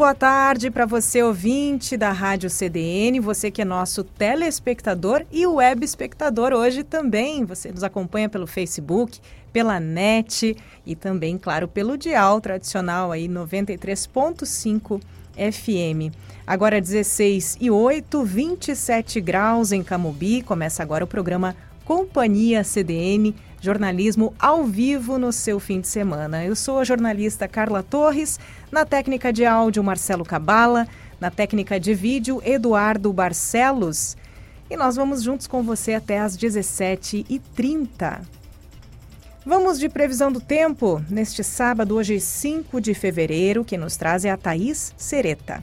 Boa tarde para você, ouvinte da Rádio CDN, você que é nosso telespectador e web espectador hoje também. Você nos acompanha pelo Facebook, pela net e também, claro, pelo dial tradicional aí 93.5 FM. Agora 16 e 8, 27 graus em Camobi. Começa agora o programa Companhia CDN jornalismo ao vivo no seu fim de semana. Eu sou a jornalista Carla Torres, na técnica de áudio Marcelo Cabala, na técnica de vídeo Eduardo Barcelos. E nós vamos juntos com você até às 17h30. Vamos de previsão do tempo. Neste sábado, hoje 5 de fevereiro, que nos traz é a Thaís Sereta.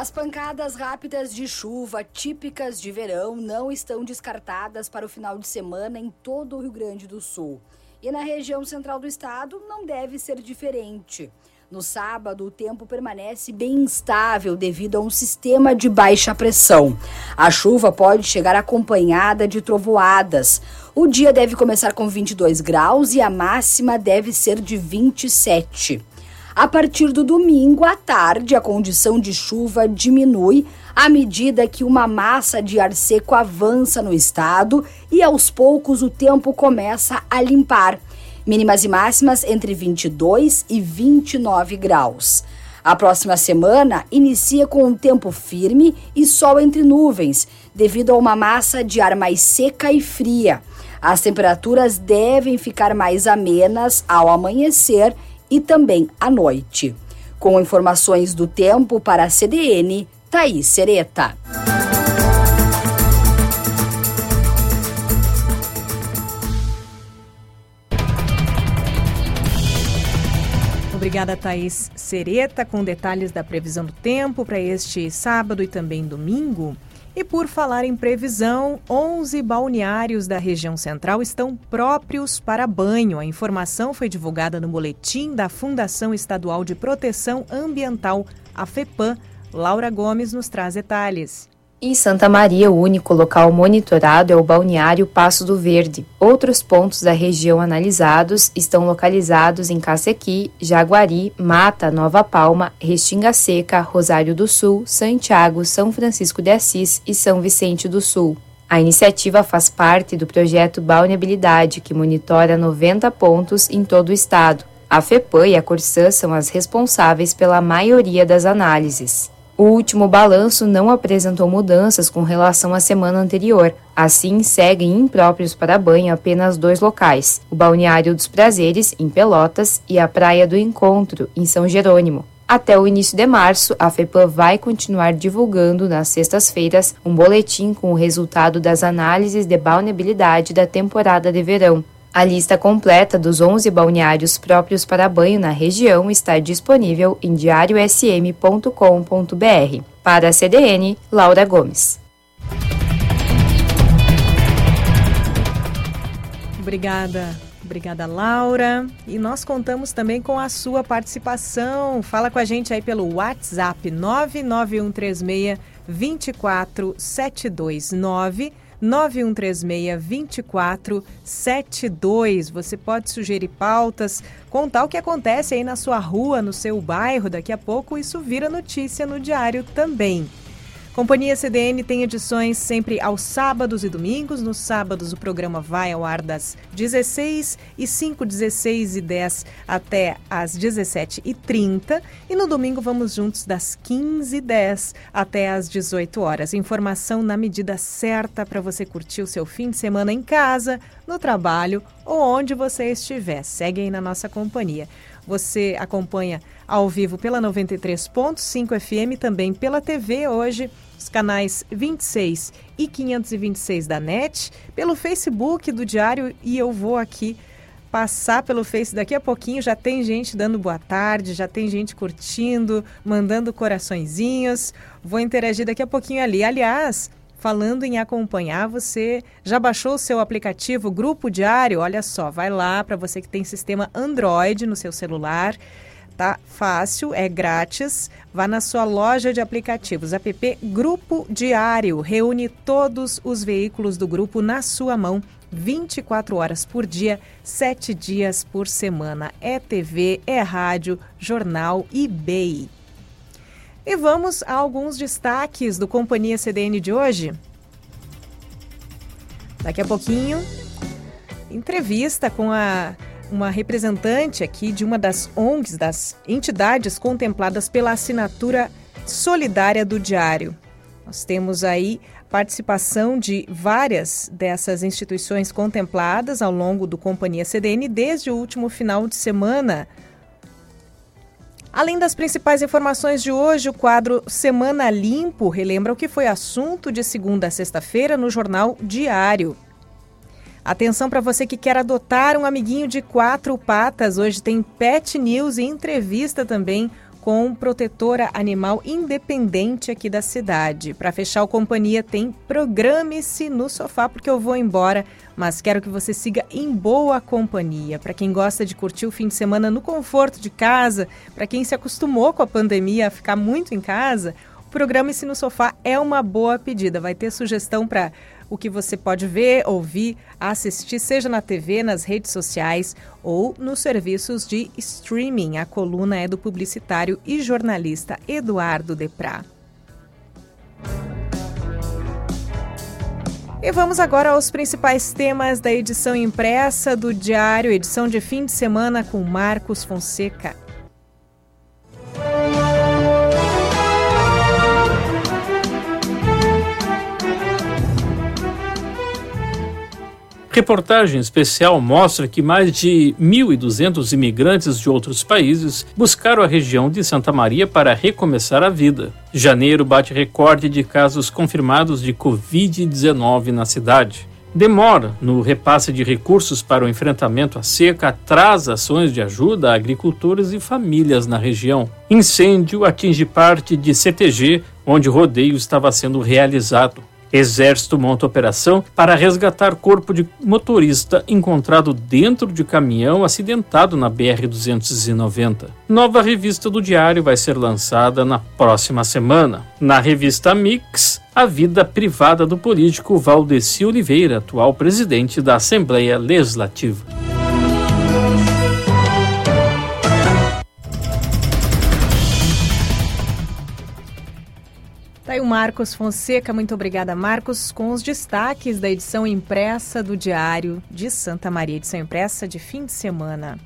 As pancadas rápidas de chuva típicas de verão não estão descartadas para o final de semana em todo o Rio Grande do Sul. E na região central do estado não deve ser diferente. No sábado, o tempo permanece bem instável devido a um sistema de baixa pressão. A chuva pode chegar acompanhada de trovoadas. O dia deve começar com 22 graus e a máxima deve ser de 27. A partir do domingo à tarde, a condição de chuva diminui à medida que uma massa de ar seco avança no estado e aos poucos o tempo começa a limpar. Mínimas e máximas entre 22 e 29 graus. A próxima semana inicia com um tempo firme e sol entre nuvens, devido a uma massa de ar mais seca e fria. As temperaturas devem ficar mais amenas ao amanhecer e também à noite. Com informações do tempo para a CDN, Thaís Sereta. Obrigada, Thaís Sereta, com detalhes da previsão do tempo para este sábado e também domingo. E por falar em previsão, 11 balneários da região central estão próprios para banho. A informação foi divulgada no boletim da Fundação Estadual de Proteção Ambiental, a FEPAM. Laura Gomes nos traz detalhes. Em Santa Maria, o único local monitorado é o balneário Passo do Verde. Outros pontos da região analisados estão localizados em Cacequi, Jaguari, Mata, Nova Palma, Restinga Seca, Rosário do Sul, Santiago, São Francisco de Assis e São Vicente do Sul. A iniciativa faz parte do projeto Balneabilidade, que monitora 90 pontos em todo o estado. A FEPAM e a Corsã são as responsáveis pela maioria das análises. O último balanço não apresentou mudanças com relação à semana anterior. Assim, seguem impróprios para banho apenas dois locais: o Balneário dos Prazeres, em Pelotas, e a Praia do Encontro, em São Jerônimo. Até o início de março, a FEPAM vai continuar divulgando nas sextas-feiras um boletim com o resultado das análises de balneabilidade da temporada de verão. A lista completa dos 11 balneários próprios para banho na região está disponível em diariosm.com.br. Para a CDN, Laura Gomes. Obrigada. Obrigada, Laura. E nós contamos também com a sua participação. Fala com a gente aí pelo WhatsApp 99136 24729 9136-2472. Você pode sugerir pautas, contar o que acontece aí na sua rua, no seu bairro. Daqui a pouco isso vira notícia no diário também. Companhia CDN tem edições sempre aos sábados e domingos. Nos sábados o programa vai ao ar das 16 e 5, 16 e 10 até às 17 e 30. E no domingo vamos juntos das 15 e 10 até às 18 horas. Informação na medida certa para você curtir o seu fim de semana em casa, no trabalho ou onde você estiver. Segue aí na nossa companhia. Você acompanha ao vivo pela 93.5 FM, também pela TV hoje os canais 26 e 526 da NET, pelo Facebook do Diário e eu vou aqui passar pelo Face daqui a pouquinho. Já tem gente dando boa tarde, já tem gente curtindo, mandando coraçõezinhos. Vou interagir daqui a pouquinho ali. Aliás, falando em acompanhar, você já baixou o seu aplicativo Grupo Diário? Olha só, vai lá para você que tem sistema Android no seu celular. Tá fácil, é grátis. Vá na sua loja de aplicativos. App Grupo Diário reúne todos os veículos do grupo na sua mão 24 horas por dia, 7 dias por semana. É TV, é rádio, jornal e BI. E vamos a alguns destaques do Companhia CDN de hoje. Daqui a pouquinho, entrevista com a, uma representante aqui de uma das ONGs, das entidades contempladas pela assinatura solidária do Diário. Nós temos aí participação de várias dessas instituições contempladas ao longo do Companhia CDN desde o último final de semana. Além das principais informações de hoje, o quadro Semana Limpo relembra o que foi assunto de segunda a sexta-feira no jornal Diário. Atenção para você que quer adotar um amiguinho de quatro patas. Hoje tem Pet News e entrevista também com protetora animal independente aqui da cidade. Para fechar o companhia tem Programe-se no sofá porque eu vou embora, mas quero que você siga em boa companhia. Para quem gosta de curtir o fim de semana no conforto de casa, para quem se acostumou com a pandemia a ficar muito em casa, Programe-se no sofá é uma boa pedida. Vai ter sugestão para o que você pode ver, ouvir, assistir, seja na TV, nas redes sociais ou nos serviços de streaming. A coluna é do publicitário e jornalista Eduardo Deprá. E vamos agora aos principais temas da edição impressa do Diário, edição de fim de semana com Marcos Fonseca. Reportagem especial mostra que mais de 1.200 imigrantes de outros países buscaram a região de Santa Maria para recomeçar a vida. Janeiro bate recorde de casos confirmados de Covid-19 na cidade. Demora no repasse de recursos para o enfrentamento à seca atrasa ações de ajuda a agricultores e famílias na região. Incêndio atinge parte de CTG, onde o rodeio estava sendo realizado. Exército monta operação para resgatar corpo de motorista encontrado dentro de caminhão acidentado na BR-290. Nova revista do Diário vai ser lançada na próxima semana. Na revista Mix, a vida privada do político Valdeci Oliveira, atual presidente da Assembleia Legislativa. Marcos Fonseca, muito obrigada, Marcos, com os destaques da edição impressa do Diário de Santa Maria, edição impressa de fim de semana.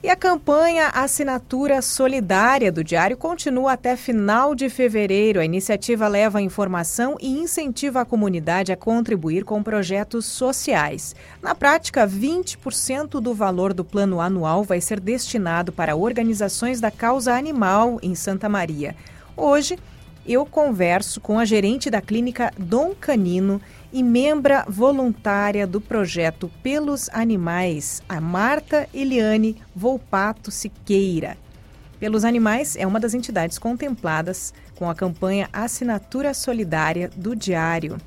E a campanha Assinatura Solidária do Diário continua até final de fevereiro. A iniciativa leva informação e incentiva a comunidade a contribuir com projetos sociais. Na prática, 20% do valor do plano anual vai ser destinado para organizações da causa animal em Santa Maria. Hoje, eu converso com a gerente da clínica Dom Canino e membra voluntária do projeto Pelos Animais, a Marta Eliane Volpato Siqueira. Pelos Animais é uma das entidades contempladas com a campanha Assinatura Solidária do Diário.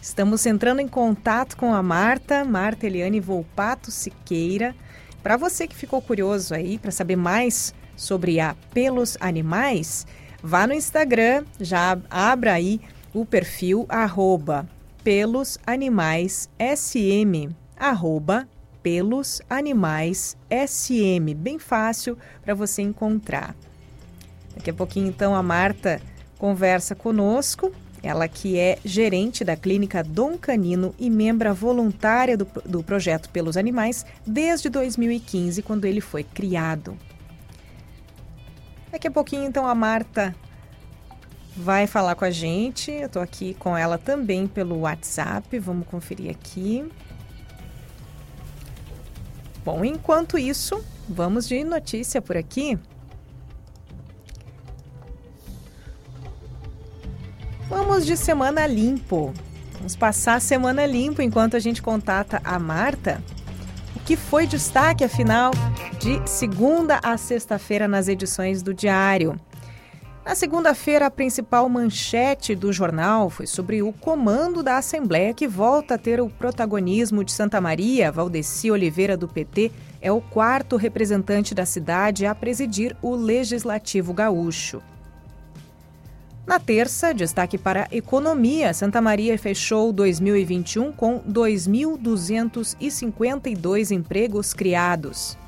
Estamos entrando em contato com a Marta, Marta Eliane Volpato Siqueira. Para você que ficou curioso aí para saber mais sobre a Pelos Animais, Vá no Instagram, já abra aí o perfil arroba pelos animais sm, arroba pelos animais sm, bem fácil para você encontrar. Daqui a pouquinho então a Marta conversa conosco, ela que é gerente da clínica Dom Canino e membra voluntária do, do projeto Pelos Animais desde 2015, quando ele foi criado. Daqui a pouquinho, então, a Marta vai falar com a gente. Eu estou aqui com ela também pelo WhatsApp. Vamos conferir aqui. Bom, enquanto isso, vamos de notícia por aqui. Vamos de semana limpo. Vamos passar a semana limpo enquanto a gente contata a Marta. Que foi destaque, afinal, de segunda a sexta-feira nas edições do Diário? Na segunda-feira, a principal manchete do jornal foi sobre o comando da Assembleia, que volta a ter o protagonismo de Santa Maria. Valdeci Oliveira, do PT, é o quarto representante da cidade a presidir o Legislativo Gaúcho. Na terça, destaque para a economia. Santa Maria fechou 2021 com 2.252 empregos criados.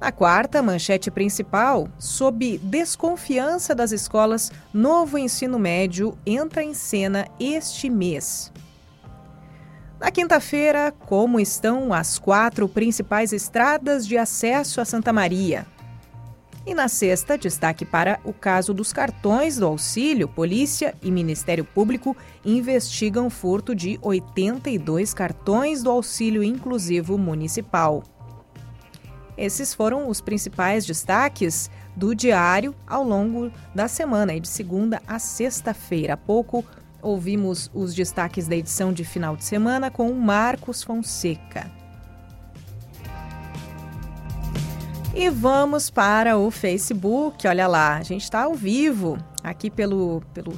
Na quarta, manchete principal, sob desconfiança das escolas, novo ensino médio entra em cena este mês. Na quinta-feira, como estão as quatro principais estradas de acesso a Santa Maria? E na sexta, destaque para o caso dos cartões do auxílio. Polícia e Ministério Público investigam furto de 82 cartões do auxílio inclusivo municipal. Esses foram os principais destaques do diário ao longo da semana, de segunda a sexta-feira. Há pouco ouvimos os destaques da edição de final de semana com o Marcos Fonseca. E vamos para o Facebook. Olha lá, a gente está ao vivo aqui pelo, pelo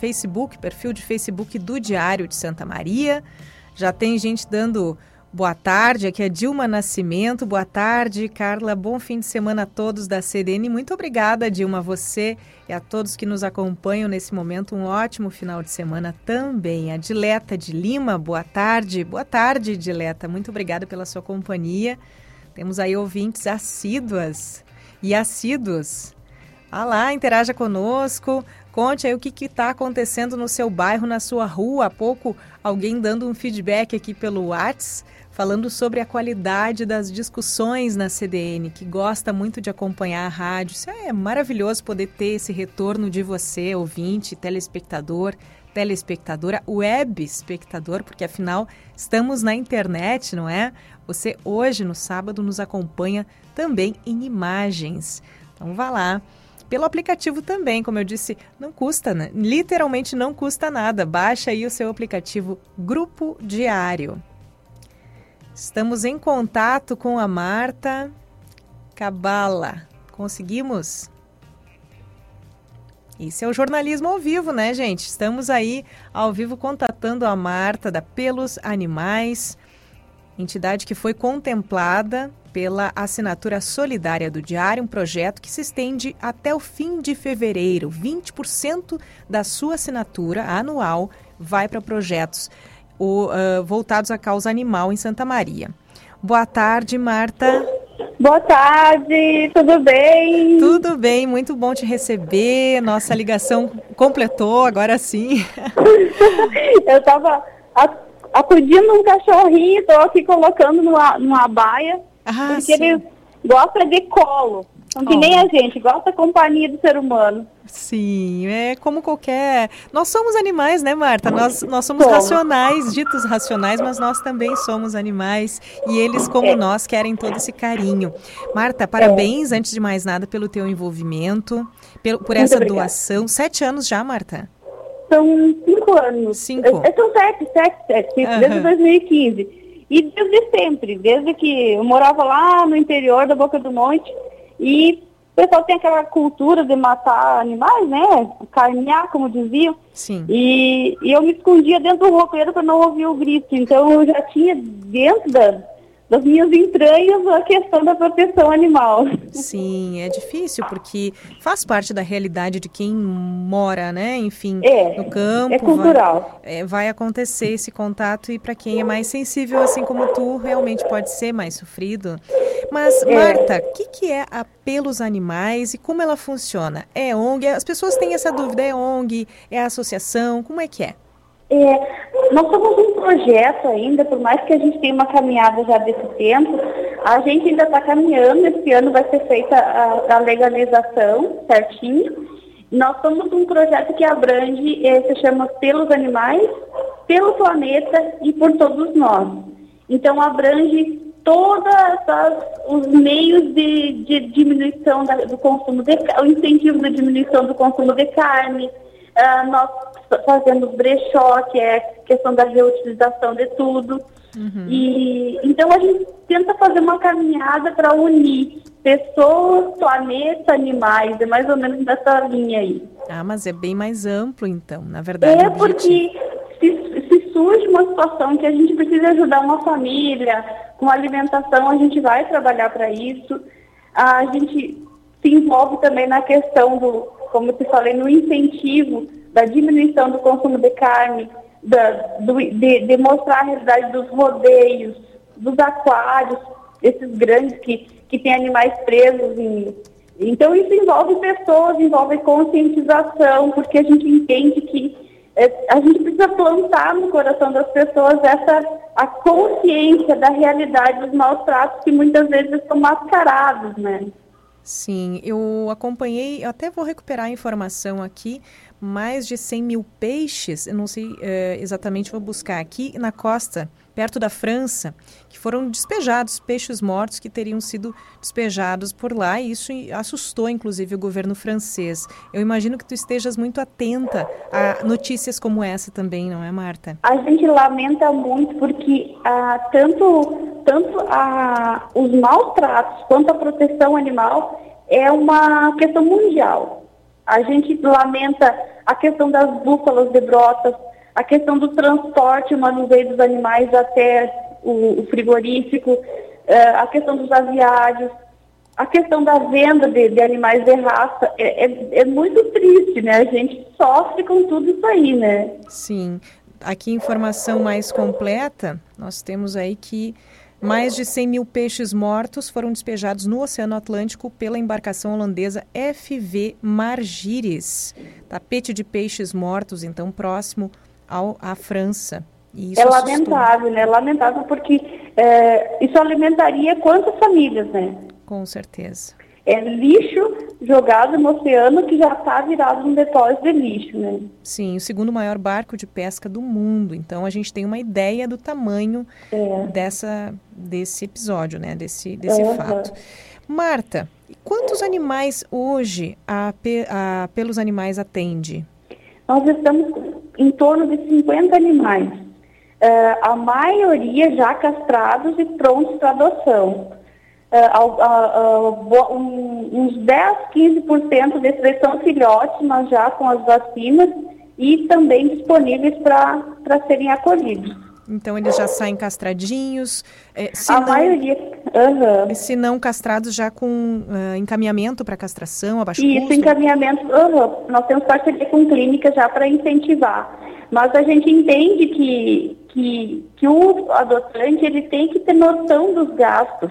Facebook, perfil de Facebook do Diário de Santa Maria. Já tem gente dando Boa tarde, aqui é Dilma Nascimento. Boa tarde, Carla. Bom fim de semana a todos da CDN. Muito obrigada, Dilma, a você e a todos que nos acompanham nesse momento. Um ótimo final de semana também. A Dileta de Lima, boa tarde. Boa tarde, Dileta. Muito obrigada pela sua companhia. Temos aí ouvintes assíduas e assíduos. Ah lá, interaja conosco. Conte aí o que está acontecendo no seu bairro, na sua rua. Há pouco, alguém dando um feedback aqui pelo WhatsApp falando sobre a qualidade das discussões na CDN, que gosta muito de acompanhar a rádio. Isso é maravilhoso poder ter esse retorno de você, ouvinte, telespectador, telespectadora, web espectador, porque afinal estamos na internet, não é? Você hoje, no sábado, nos acompanha também em imagens. Então vá lá. Pelo aplicativo também, como eu disse, não custa, né? literalmente não custa nada. Baixa aí o seu aplicativo Grupo Diário. Estamos em contato com a Marta Cabala. Conseguimos? Isso é o jornalismo ao vivo, né, gente? Estamos aí ao vivo contatando a Marta da Pelos Animais, entidade que foi contemplada pela assinatura solidária do Diário, um projeto que se estende até o fim de fevereiro. 20% da sua assinatura anual vai para projetos o, uh, voltados à causa animal em Santa Maria. Boa tarde, Marta. Boa tarde, tudo bem? Tudo bem, muito bom te receber. Nossa ligação completou, agora sim. Eu estava acudindo um cachorrinho, estou aqui colocando numa, numa baia, ah, porque sim. ele gosta de colo. Então, que oh. nem a gente, gosta da companhia do ser humano. Sim, é como qualquer. Nós somos animais, né, Marta? Nós, nós somos racionais, ditos racionais, mas nós também somos animais e eles, como é. nós, querem todo esse carinho. Marta, parabéns, é. antes de mais nada, pelo teu envolvimento, pelo, por essa doação. Sete anos já, Marta? São cinco anos. Cinco. São sete, sete, sete, uhum. desde 2015. E desde sempre, desde que eu morava lá no interior da Boca do Monte e o pessoal tem aquela cultura de matar animais, né? Carnear, como diziam. Sim. E, e eu me escondia dentro do roupeiro para não ouvir o grito. Então eu já tinha dentro da, das minhas entranhas a questão da proteção animal. Sim, é difícil porque faz parte da realidade de quem mora, né? Enfim, é, no campo. É cultural. Vai, é, vai acontecer esse contato e para quem é mais sensível, assim como tu, realmente pode ser mais sofrido. Mas, é. Marta, o que, que é a Pelos Animais e como ela funciona? É ONG? As pessoas têm essa dúvida, é ONG? É associação? Como é que é? É, nós somos um projeto ainda, por mais que a gente tenha uma caminhada já desse tempo, a gente ainda está caminhando, esse ano vai ser feita a, a, legalização certinho. Nós somos um projeto que abrange, eh, se chama Pelos Animais, pelo planeta e por todos nós. Então abrange todos os meios de, de diminuição da, do consumo de o incentivo da diminuição do consumo de carne, uh, nós fazemos brechó, que é questão da reutilização de tudo. Uhum. E então a gente tenta fazer uma caminhada para unir pessoas, planeta, animais, é mais ou menos nessa linha aí. Ah, mas é bem mais amplo então, na verdade. É porque se, se surge uma situação que a gente precisa ajudar uma família com alimentação, a gente vai trabalhar para isso. A gente se envolve também na questão do, como eu te falei, no incentivo da diminuição do consumo de carne, da, do, de, de mostrar a realidade dos rodeios, dos aquários, esses grandes que, que têm animais presos. Em, então, isso envolve pessoas, envolve conscientização, porque a gente entende que é, a gente precisa plantar no coração das pessoas essa a consciência da realidade dos maus tratos que muitas vezes são mascarados, né? Sim, eu acompanhei, eu até vou recuperar a informação aqui, mais de 100 mil peixes, eu não sei é, exatamente, vou buscar aqui na costa, perto da França, que foram despejados, peixes mortos que teriam sido despejados por lá, e isso assustou inclusive o governo francês. Eu imagino que tu estejas muito atenta a notícias como essa também, não é, Marta? A gente lamenta muito porque ah, tanto, tanto ah, os maus tratos quanto a proteção animal é uma questão mundial. A gente lamenta a questão das búfalas de brotas, a questão do transporte, o manuseio dos animais até o, frigorífico, é, a questão dos aviários, a questão da venda de, de animais de raça é, é, é, muito triste, né? A gente sofre com tudo isso aí, né? Sim. Aqui informação mais completa, nós temos aí que mais de 100 mil peixes mortos foram despejados no Oceano Atlântico pela embarcação holandesa FV Margires. Tapete de peixes mortos, então, próximo ao, à França é lamentável, né? Lamentável porque é, isso alimentaria quantas famílias, né? Com certeza. É lixo jogado no oceano que já está virado num depósito de lixo, né? Sim, o segundo maior barco de pesca do mundo. Então a gente tem uma ideia do tamanho é. dessa, desse episódio, né? Desse, desse uhum. fato. Marta, quantos animais hoje a, a Pelos Animais atende? Nós estamos em torno de 50 animais uh, a maioria já castrados e prontos para adoção. Uh, um, uns 10, 15% desses são filhotes, mas já com as vacinas e também disponíveis para serem acolhidos. Então eles já saem castradinhos. É, a não, maioria. Uhum. Se não castrados já com uh, encaminhamento para castração, abaixo Isso, custo? encaminhamento. Uhum. Nós temos parceria com clínica já para incentivar. Mas a gente entende que, que, que o adotante ele tem que ter noção dos gastos.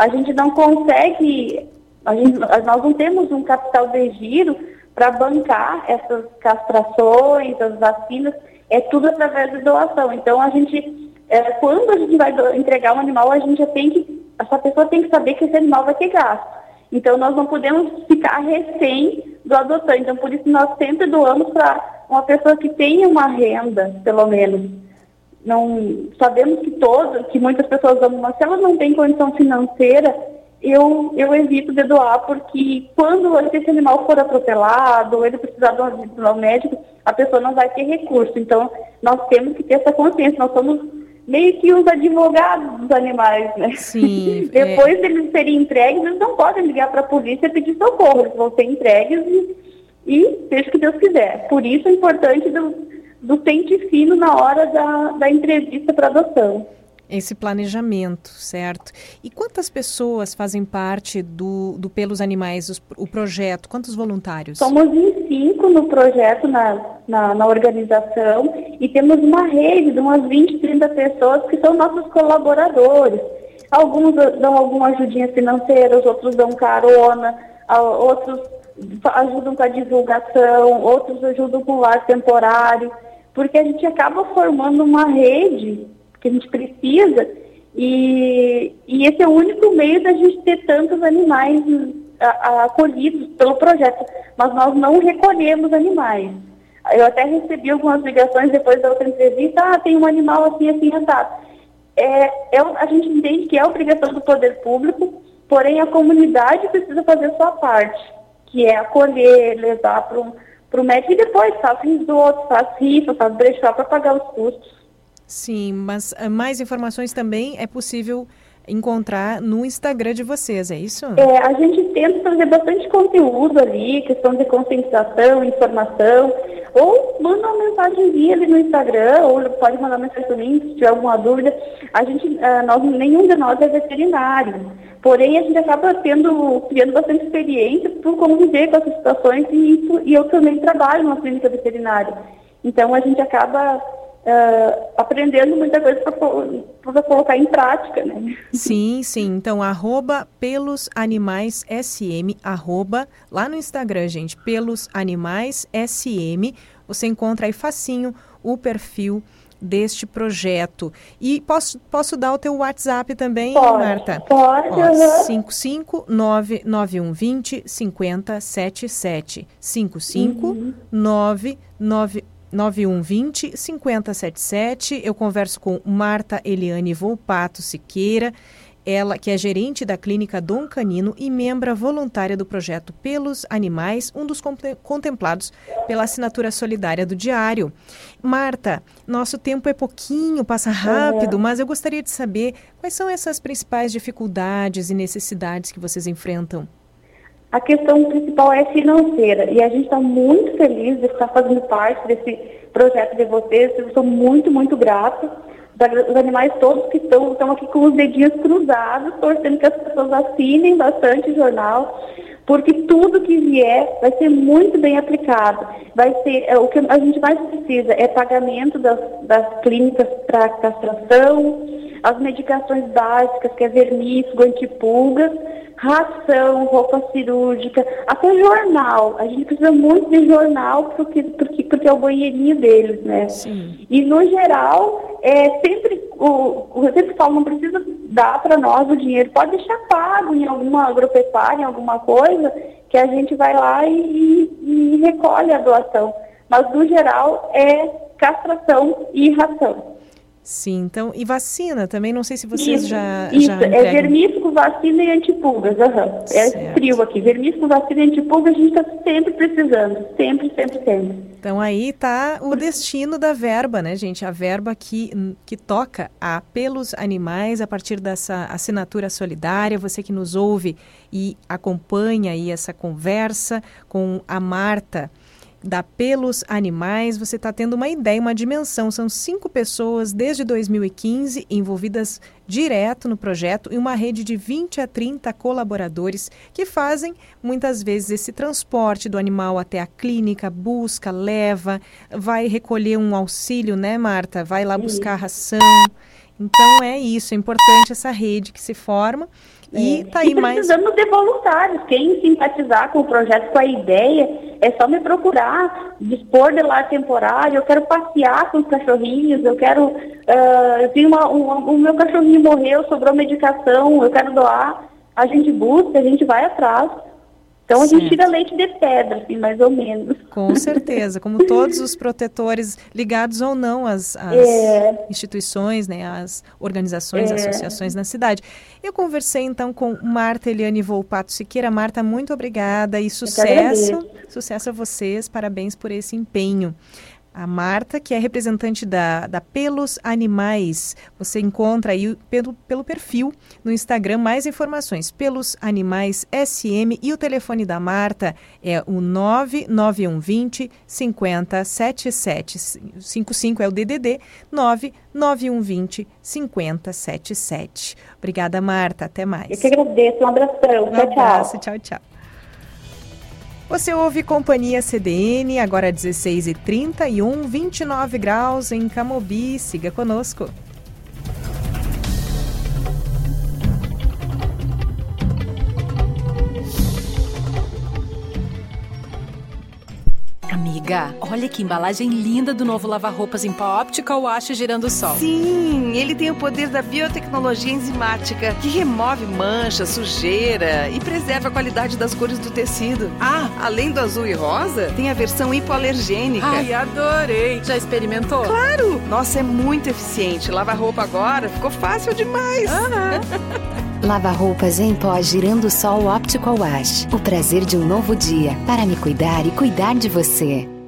A gente não consegue, a gente, nós não temos um capital de giro para bancar essas castrações, as vacinas, é tudo através de doação. Então a gente, é, quando a gente vai entregar um animal, a gente já tem que, essa pessoa tem que saber que esse animal vai ter gasto. Então nós não podemos ficar refém do adotante. Então por isso nós sempre doamos para uma pessoa que tenha uma renda, pelo menos. Não sabemos que todos, que muitas pessoas dão, mas se elas não têm condição financeira, eu, eu evito de doar, porque quando esse animal for atropelado, ou ele precisar de um, de um médico, a pessoa não vai ter recurso. Então, nós temos que ter essa consciência. Nós somos meio que os advogados dos animais, né? Sim. Depois é... deles serem entregues, eles não podem ligar para a polícia e pedir socorro. Eles vão ser entregues e e seja o que Deus quiser. Por isso é importante do, do pente fino na hora da, da entrevista para adoção. Esse planejamento, certo? E quantas pessoas fazem parte do, do Pelos Animais, os, o projeto? Quantos voluntários? Somos em cinco no projeto, na, na, na, organização, e temos uma rede de umas 20, 30 pessoas que são nossos colaboradores. Alguns dão alguma ajudinha financeira, os outros dão carona, outros ajudam com a divulgação, outros ajudam com o lar temporário, porque a gente acaba formando uma rede que a gente precisa e, e esse é o único meio da gente ter tantos animais acolhidos pelo projeto, mas nós não recolhemos animais. Eu até recebi algumas ligações depois da outra entrevista, ah, tem um animal assim, assim, assado. É, é, a gente entende que é obrigação do poder público, porém a comunidade precisa fazer a sua parte que é acolher, levar para um, para o médico e depois faz risoto, faz rifa, faz brechó para pagar os custos. Sim, mas uh, mais informações também é possível encontrar no Instagram de vocês, é isso? É, a gente tenta fazer bastante conteúdo ali, questão de conscientização, informação, ou manda uma mensagem ali no Instagram, ou pode mandar mensagem para mim se tiver alguma dúvida. A gente, uh, nós, nenhum de nós é veterinário, porém a gente acaba tendo, criando bastante experiência por conviver com essas situações e, isso, e eu também trabalho numa clínica veterinária. Então a gente acaba uh, aprendendo muita coisa para colocar em prática, né? Sim, sim. Então, arroba pelos animais SM, arroba, lá no Instagram, gente, pelos animais SM, você encontra aí facinho o perfil deste projeto. E posso, posso dar o teu WhatsApp também, pode, Marta? Pode. Ó, 5599120 5077. 5599120 9120 5077. Eu converso com Marta Eliane Volpato Siqueira, ela que é gerente da clínica Dom Canino e membra voluntária do projeto Pelos Animais, um dos contemplados pela assinatura solidária do Diário. Marta, nosso tempo é pouquinho, passa rápido, uhum. mas eu gostaria de saber quais são essas principais dificuldades e necessidades que vocês enfrentam. A questão principal é financeira e a gente está muito feliz de estar fazendo parte desse projeto de vocês. Eu sou muito, muito grata. Os animais todos que estão, estão aqui com os dedinhos cruzados, torcendo que as pessoas assinem bastante o jornal, porque tudo que vier vai ser muito bem aplicado. Vai ser é, o que a gente mais precisa é pagamento das, das clínicas para castração, as medicações básicas, que é vermífugo, antipulgas ração, roupa cirúrgica, até jornal. A gente precisa muito de jornal porque, porque, porque é o banheirinho deles, né? Sim. E no geral, é, sempre, o, eu sempre falo, não precisa dar para nós o dinheiro, pode deixar pago em alguma agropecuária, em alguma coisa, que a gente vai lá e, e, e recolhe a doação. Mas no geral é castração e ração. Sim, então, e vacina também, não sei se vocês isso, já. Isso, já é vermífugo, vacina e antipulgas, uhum. É frio aqui. Vermífugo, vacina e antipulgas a gente está sempre precisando, sempre, sempre, sempre. Então aí está o destino da verba, né, gente? A verba que, que toca a pelos animais a partir dessa assinatura solidária. Você que nos ouve e acompanha aí essa conversa com a Marta da Pelos Animais, você está tendo uma ideia, uma dimensão. São cinco pessoas desde 2015 envolvidas direto no projeto e uma rede de 20 a 30 colaboradores que fazem muitas vezes esse transporte do animal até a clínica, busca, leva, vai recolher um auxílio, né, Marta? Vai lá buscar ração. Então é isso, é importante essa rede que se forma. E é. tá aí e precisamos mais... de voluntários. Quem simpatizar com o projeto, com a ideia, é só me procurar, dispor de lar temporário. Eu quero passear com os cachorrinhos, eu quero. Uh, uma, uma, o meu cachorrinho morreu, sobrou medicação, eu quero doar. A gente busca, a gente vai atrás. Então a gente tira leite de pedra, assim, mais ou menos. Com certeza, como todos os protetores ligados ou não às, às é. instituições, né, às organizações, é. associações na cidade. Eu conversei então com Marta Eliane Volpato Siqueira. Marta, muito obrigada e sucesso. Sucesso a vocês, parabéns por esse empenho. A Marta, que é representante da, da Pelos Animais. Você encontra aí pelo, pelo perfil no Instagram mais informações. Pelos Animais SM e o telefone da Marta é o 99120 5077. 55 é o DDD 99120 5077. Obrigada, Marta. Até mais. Eu que agradeço. Um abração. Um tchau, abraço. tchau. Tchau, tchau. Você ouve Companhia CDN, agora 16h31, 29 graus em Camobi. Siga conosco. Amiga, olha que embalagem linda do novo lava-roupas em pó Optical Wash girando o sol. Sim, ele tem o poder da biotecnologia enzimática, que remove mancha, sujeira e preserva a qualidade das cores do tecido. Ah, além do azul e rosa, tem a versão hipoalergênica. Ai, adorei! Já experimentou? Claro! Nossa, é muito eficiente. Lavar roupa agora ficou fácil demais. Aham. Lava roupas em pó girando sol Optical Wash. O prazer de um novo dia para me cuidar e cuidar de você.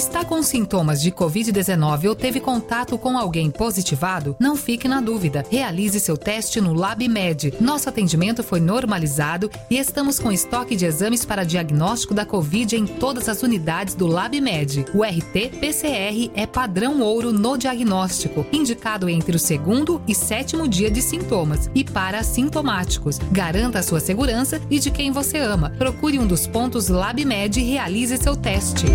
Está com sintomas de Covid-19 ou teve contato com alguém positivado? Não fique na dúvida. Realize seu teste no LabMed. Nosso atendimento foi normalizado e estamos com estoque de exames para diagnóstico da Covid em todas as unidades do LabMed. O RT-PCR é padrão ouro no diagnóstico, indicado entre o segundo e sétimo dia de sintomas e para assintomáticos. Garanta a sua segurança e de quem você ama. Procure um dos pontos LabMed e realize seu teste.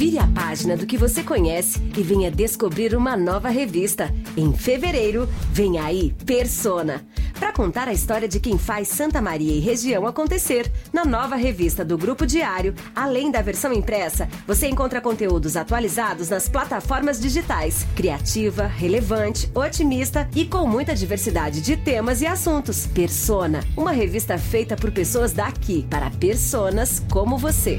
Vire a página do que você conhece e venha descobrir uma nova revista. Em fevereiro, vem aí Persona. Para contar a história de quem faz Santa Maria e região acontecer, na nova revista do Grupo Diário, além da versão impressa, você encontra conteúdos atualizados nas plataformas digitais, criativa, relevante, otimista e com muita diversidade de temas e assuntos. Persona, uma revista feita por pessoas daqui para personas como você.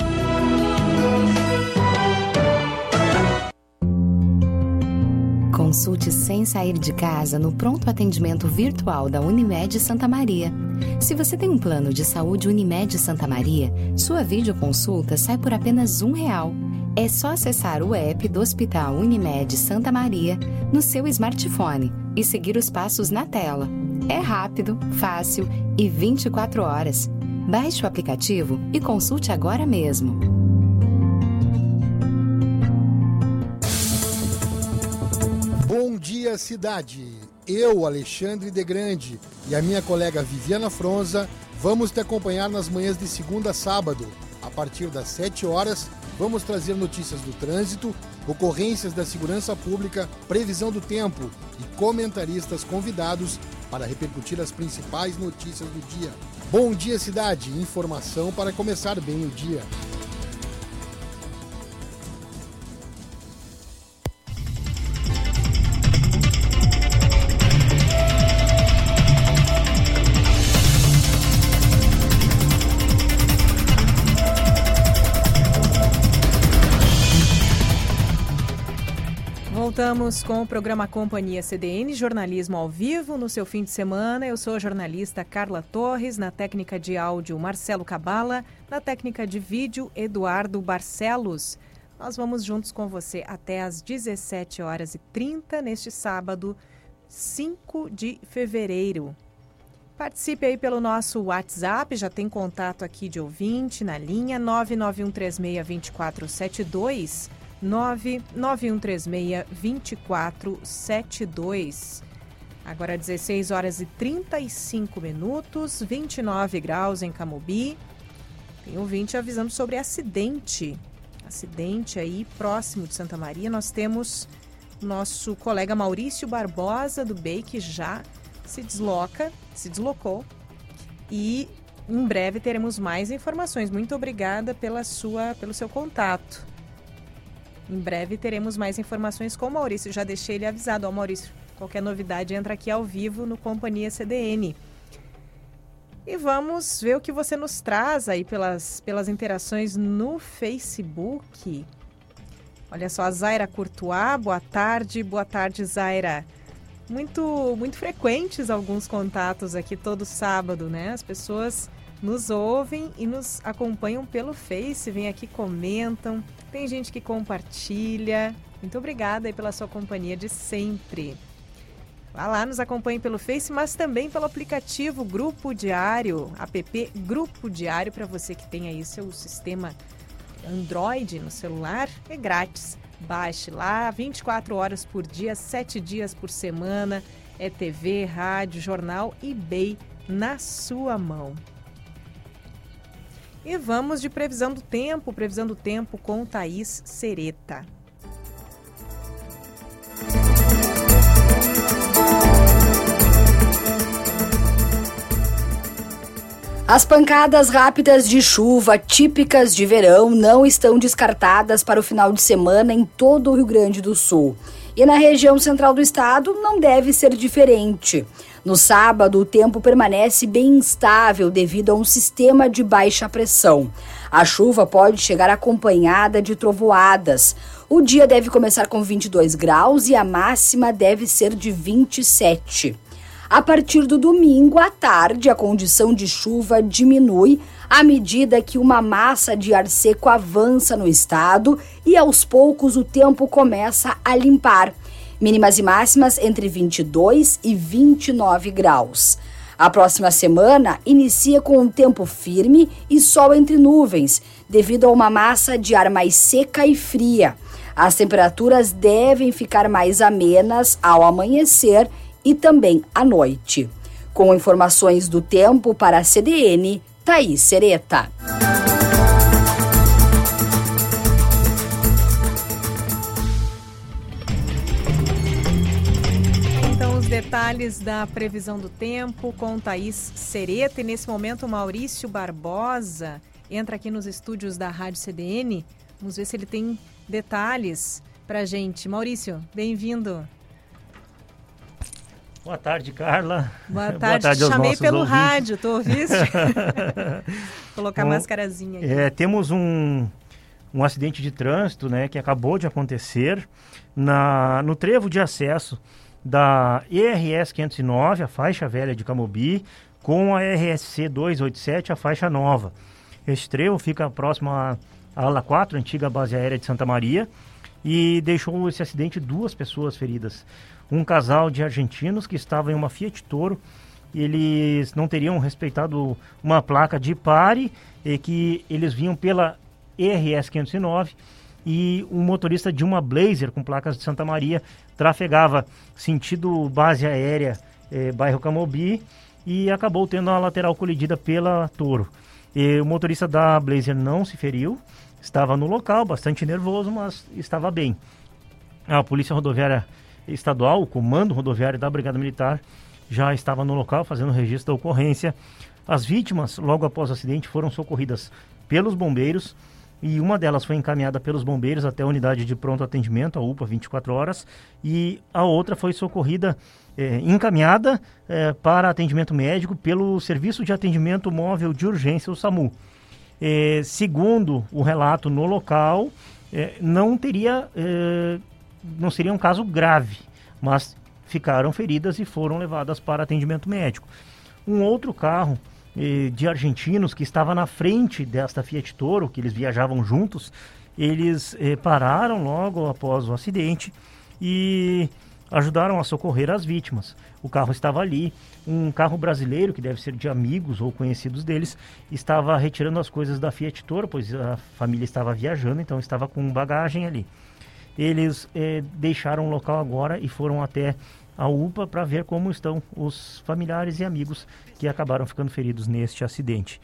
Consulte sem sair de casa no pronto atendimento virtual da Unimed Santa Maria. Se você tem um plano de saúde Unimed Santa Maria, sua videoconsulta sai por apenas um real. É só acessar o app do Hospital Unimed Santa Maria no seu smartphone e seguir os passos na tela. É rápido, fácil e 24 horas. Baixe o aplicativo e consulte agora mesmo. Dia, cidade! Eu, Alexandre de Grande, e a minha colega Viviana Fronza vamos te acompanhar nas manhãs de segunda a sábado. A partir das 7 horas, vamos trazer notícias do trânsito, ocorrências da segurança pública, previsão do tempo e comentaristas convidados para repercutir as principais notícias do dia. Bom dia, cidade! Informação para começar bem o dia. Voltamos com o programa Companhia CDN, jornalismo ao vivo no seu fim de semana. Eu sou a jornalista Carla Torres, na técnica de áudio Marcelo Cabala, na técnica de vídeo Eduardo Barcelos. Nós vamos juntos com você até às 17 horas e 30 neste sábado, 5 de fevereiro. Participe aí pelo nosso WhatsApp, já tem contato aqui de ouvinte na linha 991362472 99136-2472. Agora 16 horas e 35 minutos, 29 graus em Camobi. Tem ouvinte avisando sobre acidente. Acidente aí próximo de Santa Maria. Nós temos nosso colega Maurício Barbosa do BEI que já se desloca, se deslocou e em breve teremos mais informações. Muito obrigada pela sua, pelo seu contato. Em breve teremos mais informações com o Maurício. Já deixei ele avisado. Ó, Maurício, qualquer novidade entra aqui ao vivo no Companhia CDN. E vamos ver o que você nos traz aí pelas, pelas interações no Facebook. Olha só, a Zaira Courtois, boa tarde. Boa tarde, Zaira. Muito, muito frequentes alguns contatos aqui todo sábado, né? As pessoas nos ouvem e nos acompanham pelo Face, vêm aqui, comentam, tem gente que compartilha. Muito obrigada aí pela sua companhia de sempre. Vá lá, nos acompanhe pelo Face, mas também pelo aplicativo Grupo Diário, app Grupo Diário, para você que tem aí seu sistema Android no celular, é grátis. Baixe lá, 24 horas por dia, 7 dias por semana. É TV, rádio, jornal e BEI na sua mão. E vamos de previsão do tempo, previsão do tempo com Thaís Sereta. As pancadas rápidas de chuva típicas de verão não estão descartadas para o final de semana em todo o Rio Grande do Sul. E na região central do estado não deve ser diferente. No sábado, o tempo permanece bem instável devido a um sistema de baixa pressão. A chuva pode chegar acompanhada de trovoadas. O dia deve começar com 22 graus e a máxima deve ser de 27. A partir do domingo à tarde, a condição de chuva diminui à medida que uma massa de ar seco avança no estado e aos poucos o tempo começa a limpar. Mínimas e máximas entre 22 e 29 graus. A próxima semana inicia com um tempo firme e sol entre nuvens, devido a uma massa de ar mais seca e fria. As temperaturas devem ficar mais amenas ao amanhecer e também à noite. Com informações do tempo para a CDN, Thaís Sereta. Detalhes da previsão do tempo com Thaís Sereta e nesse momento o Maurício Barbosa entra aqui nos estúdios da Rádio CDN. Vamos ver se ele tem detalhes para gente. Maurício, bem-vindo. Boa tarde, Carla. Boa tarde, Boa tarde chamei pelo ouvintes. rádio, tu ouviste? Colocar Bom, mascarazinha aqui. É, temos um, um acidente de trânsito né, que acabou de acontecer na, no trevo de acesso da ERS 509, a faixa velha de Camobi, com a RSC 287, a faixa nova. Este trevo fica próximo à ala 4, antiga base aérea de Santa Maria, e deixou esse acidente duas pessoas feridas um casal de argentinos que estava em uma Fiat Toro. Eles não teriam respeitado uma placa de pare e que eles vinham pela RS 509 e um motorista de uma Blazer com placas de Santa Maria trafegava sentido base aérea eh, bairro Camobi e acabou tendo a lateral colidida pela Toro. E o motorista da Blazer não se feriu, estava no local, bastante nervoso, mas estava bem. A polícia rodoviária estadual, o Comando Rodoviário da Brigada Militar, já estava no local fazendo o registro da ocorrência. As vítimas, logo após o acidente, foram socorridas pelos bombeiros e uma delas foi encaminhada pelos bombeiros até a unidade de pronto atendimento, a UPA 24 horas, e a outra foi socorrida, é, encaminhada é, para atendimento médico pelo Serviço de Atendimento Móvel de Urgência, o SAMU. É, segundo o relato no local, não teria não seria um caso grave, mas ficaram feridas e foram levadas para atendimento médico. Um outro carro de argentinos que estava na frente desta Fiat Toro, que eles viajavam juntos, eles eh, pararam logo após o acidente e ajudaram a socorrer as vítimas. O carro estava ali, um carro brasileiro, que deve ser de amigos ou conhecidos deles, estava retirando as coisas da Fiat Toro, pois a família estava viajando, então estava com bagagem ali. Eles eh, deixaram o local agora e foram até a UPA para ver como estão os familiares e amigos que acabaram ficando feridos neste acidente.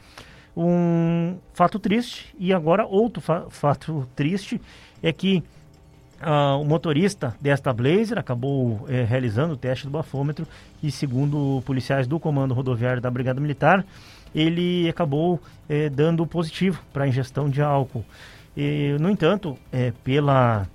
Um fato triste, e agora outro fa fato triste, é que uh, o motorista desta Blazer acabou eh, realizando o teste do bafômetro e, segundo policiais do Comando Rodoviário da Brigada Militar, ele acabou eh, dando positivo para ingestão de álcool. E, no entanto, eh, pela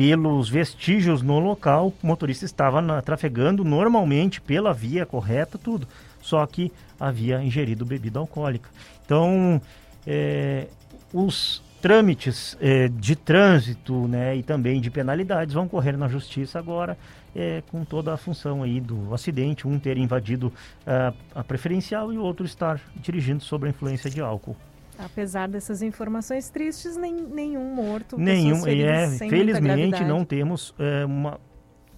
pelos vestígios no local, o motorista estava na, trafegando normalmente pela via correta, tudo. Só que havia ingerido bebida alcoólica. Então, é, os trâmites é, de trânsito né, e também de penalidades vão correr na justiça agora, é, com toda a função aí do acidente, um ter invadido uh, a preferencial e o outro estar dirigindo sob a influência de álcool. Apesar dessas informações tristes, nem, nenhum morto. Nenhum, e é, felizmente não temos é, uma,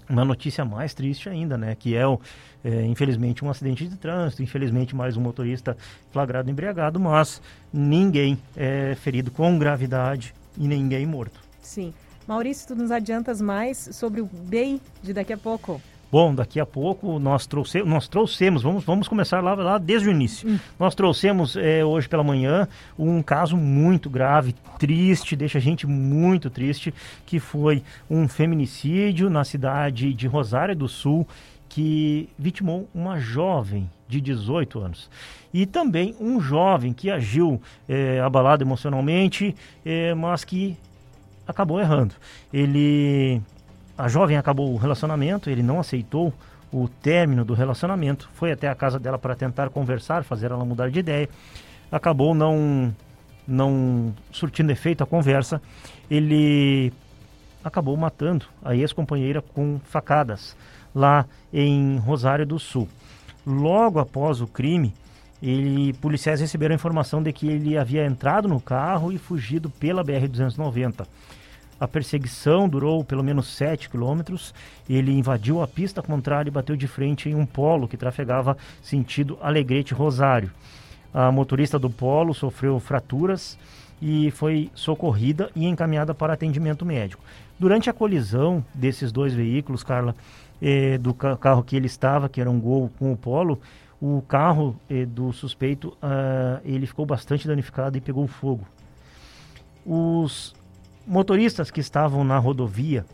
uma notícia mais triste ainda, né? Que é, o, é, infelizmente, um acidente de trânsito, infelizmente mais um motorista flagrado embriagado, mas ninguém é ferido com gravidade e ninguém morto. Sim. Maurício, tu nos adiantas mais sobre o BEI de daqui a pouco? Bom, daqui a pouco nós, trouxe, nós trouxemos, vamos, vamos começar lá, lá desde o início. Hum. Nós trouxemos é, hoje pela manhã um caso muito grave, triste, deixa a gente muito triste, que foi um feminicídio na cidade de Rosário do Sul, que vitimou uma jovem de 18 anos. E também um jovem que agiu é, abalado emocionalmente, é, mas que acabou errando. Ele, a jovem acabou o relacionamento, ele não aceitou o término do relacionamento, foi até a casa dela para tentar conversar, fazer ela mudar de ideia, acabou não não surtindo efeito a conversa, ele acabou matando a ex-companheira com facadas lá em Rosário do Sul. Logo após o crime, ele, policiais receberam a informação de que ele havia entrado no carro e fugido pela BR-290. A perseguição durou pelo menos 7 quilômetros. Ele invadiu a pista contrária e bateu de frente em um polo que trafegava sentido Alegrete-Rosário. A motorista do polo sofreu fraturas e foi socorrida e encaminhada para atendimento médico. Durante a colisão desses dois veículos, Carla, eh, do ca carro que ele estava, que era um Gol com o Polo, o carro eh, do suspeito uh, ele ficou bastante danificado e pegou fogo. Os motoristas que estavam na rodovia,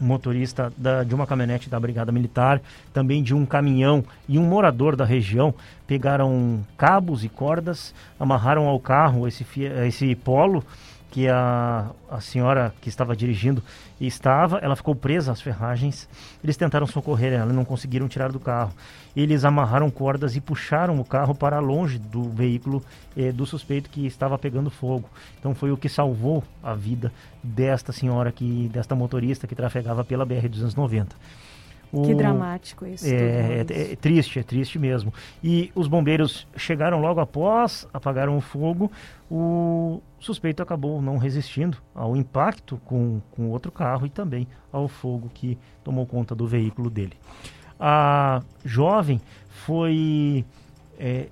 motorista da, de uma caminhonete da Brigada Militar, também de um caminhão e um morador da região, pegaram cabos e cordas, amarraram ao carro esse, esse polo que a, a senhora que estava dirigindo estava, ela ficou presa às ferragens. Eles tentaram socorrer ela, não conseguiram tirar do carro. Eles amarraram cordas e puxaram o carro para longe do veículo eh, do suspeito que estava pegando fogo. Então foi o que salvou a vida desta senhora que desta motorista que trafegava pela BR 290. O, que dramático isso. É, é, é, triste, é triste mesmo. E os bombeiros chegaram logo após, apagaram o fogo. O suspeito acabou não resistindo ao impacto com, com outro carro e também ao fogo que tomou conta do veículo dele. A jovem foi é,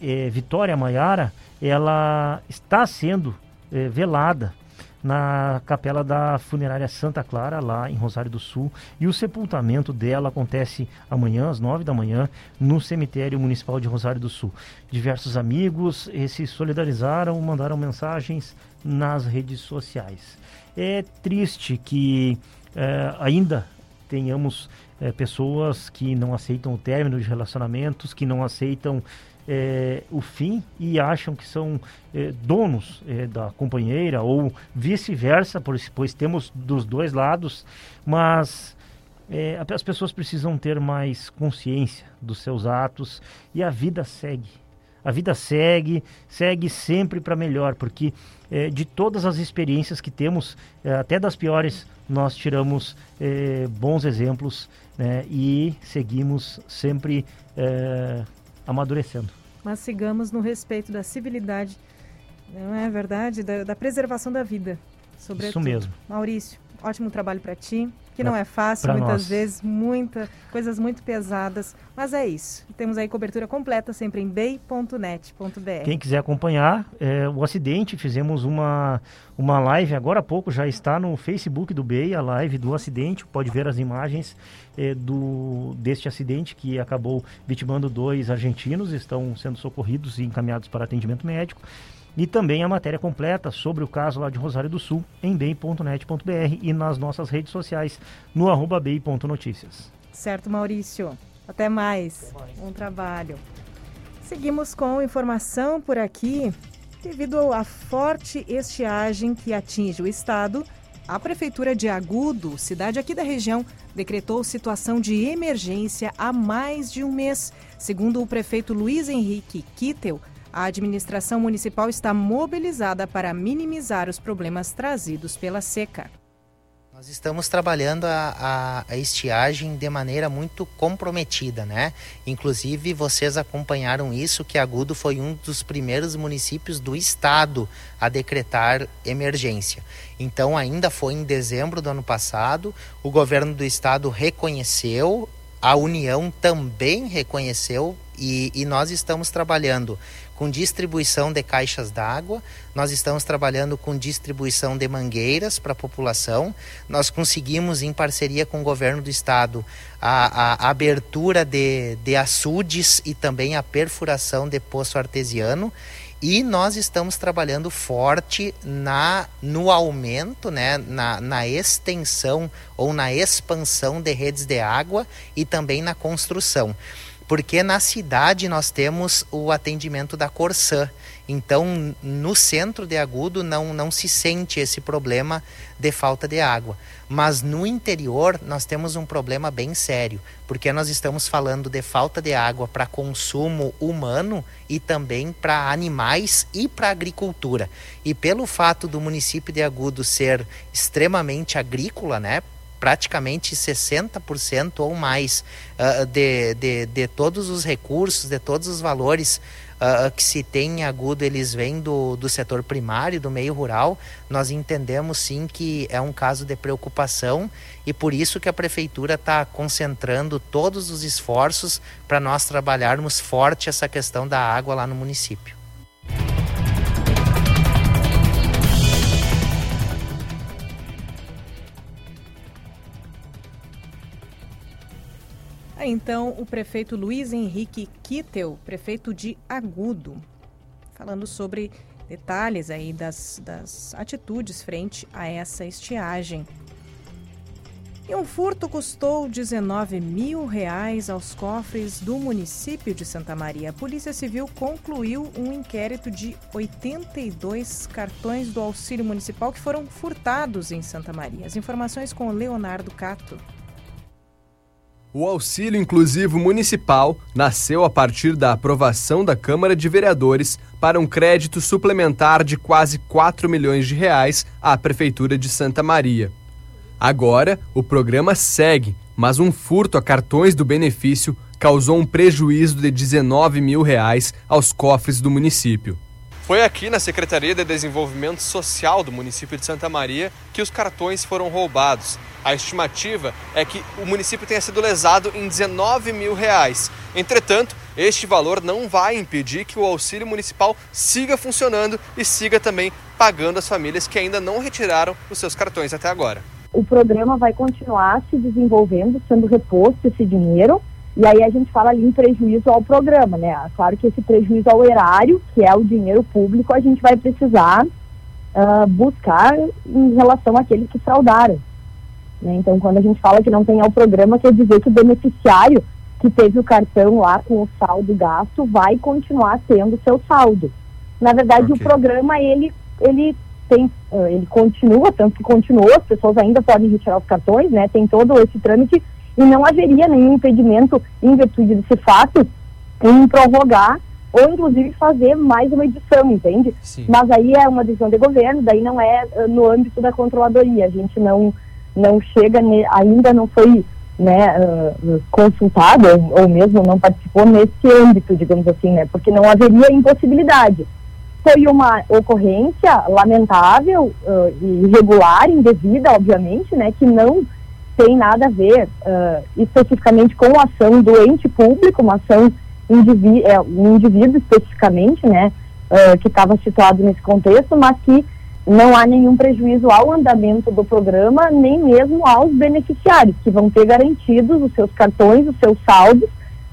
é, Vitória Maiara, ela está sendo é, velada na capela da funerária Santa Clara, lá em Rosário do Sul. E o sepultamento dela acontece amanhã, às nove da manhã, no cemitério municipal de Rosário do Sul. Diversos amigos se solidarizaram, mandaram mensagens nas redes sociais. É triste que eh, ainda tenhamos eh, pessoas que não aceitam o término de relacionamentos, que não aceitam é, o fim e acham que são é, donos é, da companheira ou vice-versa, pois temos dos dois lados, mas é, as pessoas precisam ter mais consciência dos seus atos e a vida segue. A vida segue, segue sempre para melhor, porque é, de todas as experiências que temos, é, até das piores, nós tiramos bons exemplos né, e seguimos sempre amadurecendo. Mas sigamos no respeito da civilidade, não é verdade? Da, da preservação da vida, sobretudo. Isso mesmo. Maurício, ótimo trabalho para ti que não é fácil, muitas nós. vezes, muita, coisas muito pesadas, mas é isso. Temos aí cobertura completa sempre em bay.net.br. Quem quiser acompanhar é, o acidente, fizemos uma, uma live agora há pouco, já está no Facebook do Bay, a live do acidente, pode ver as imagens é, do, deste acidente que acabou vitimando dois argentinos, estão sendo socorridos e encaminhados para atendimento médico e também a matéria completa sobre o caso lá de Rosário do Sul em bem.net.br e nas nossas redes sociais no arroba bem.notícias. Certo, Maurício. Até mais. Até mais. Bom trabalho. Seguimos com informação por aqui. Devido à forte estiagem que atinge o estado, a Prefeitura de Agudo, cidade aqui da região, decretou situação de emergência há mais de um mês. Segundo o prefeito Luiz Henrique Kittel, a administração municipal está mobilizada para minimizar os problemas trazidos pela seca. Nós estamos trabalhando a, a, a, estiagem de maneira muito comprometida, né? Inclusive, vocês acompanharam isso, que Agudo foi um dos primeiros municípios do estado a decretar emergência. Então, ainda foi em dezembro do ano passado, o governo do estado reconheceu, a União também reconheceu e, e nós estamos trabalhando com distribuição de caixas d'água, nós estamos trabalhando com distribuição de mangueiras para a população. Nós conseguimos, em parceria com o governo do estado, a, a abertura de, de açudes e também a perfuração de poço artesiano. E nós estamos trabalhando forte na no aumento, né, na, na extensão ou na expansão de redes de água e também na construção porque na cidade nós temos o atendimento da Corsã. Então, no centro de Agudo não, não se sente esse problema de falta de água. Mas no interior nós temos um problema bem sério, porque nós estamos falando de falta de água para consumo humano e também para animais e para agricultura. E pelo fato do município de Agudo ser extremamente agrícola, né? Praticamente 60% ou mais uh, de, de, de todos os recursos, de todos os valores uh, que se tem em Agudo, eles vêm do, do setor primário, do meio rural, nós entendemos sim que é um caso de preocupação e por isso que a prefeitura está concentrando todos os esforços para nós trabalharmos forte essa questão da água lá no município. É, então, o prefeito Luiz Henrique Kittel, prefeito de Agudo, falando sobre detalhes aí das, das atitudes frente a essa estiagem. E um furto custou 19 mil reais aos cofres do município de Santa Maria. A Polícia Civil concluiu um inquérito de 82 cartões do auxílio municipal que foram furtados em Santa Maria. As informações com Leonardo Cato. O auxílio inclusivo municipal nasceu a partir da aprovação da Câmara de Vereadores para um crédito suplementar de quase 4 milhões de reais à Prefeitura de Santa Maria. Agora, o programa segue, mas um furto a cartões do benefício causou um prejuízo de 19 mil reais aos cofres do município. Foi aqui na Secretaria de Desenvolvimento Social do município de Santa Maria que os cartões foram roubados a estimativa é que o município tenha sido lesado em 19 mil reais. Entretanto, este valor não vai impedir que o auxílio municipal siga funcionando e siga também pagando as famílias que ainda não retiraram os seus cartões até agora. O programa vai continuar se desenvolvendo, sendo reposto esse dinheiro. E aí a gente fala ali em prejuízo ao programa, né? Claro que esse prejuízo ao erário, que é o dinheiro público, a gente vai precisar uh, buscar em relação àqueles que fraudaram. Né? Então, quando a gente fala que não tem ao programa, quer dizer que o beneficiário que teve o cartão lá com o saldo gasto vai continuar tendo seu saldo. Na verdade, okay. o programa, ele, ele tem, uh, ele continua, tanto que continuou, as pessoas ainda podem retirar os cartões, né? Tem todo esse trâmite e não haveria nenhum impedimento em virtude desse fato em prorrogar ou inclusive fazer mais uma edição, entende? Sim. Mas aí é uma decisão de governo, daí não é uh, no âmbito da controladoria, a gente não não chega, ainda não foi né, uh, consultado ou, mesmo não participou nesse âmbito, digamos assim, né, porque não haveria impossibilidade. Foi uma ocorrência lamentável uh, e irregular, indevida, obviamente, né, que não tem nada a ver uh, especificamente com a ação do ente público, uma ação indiví é, um indivíduo especificamente, né, que estava situado nesse contexto, mas que não há nenhum prejuízo ao andamento do programa, nem mesmo aos beneficiários, que vão ter garantidos os seus cartões, os seus saldos,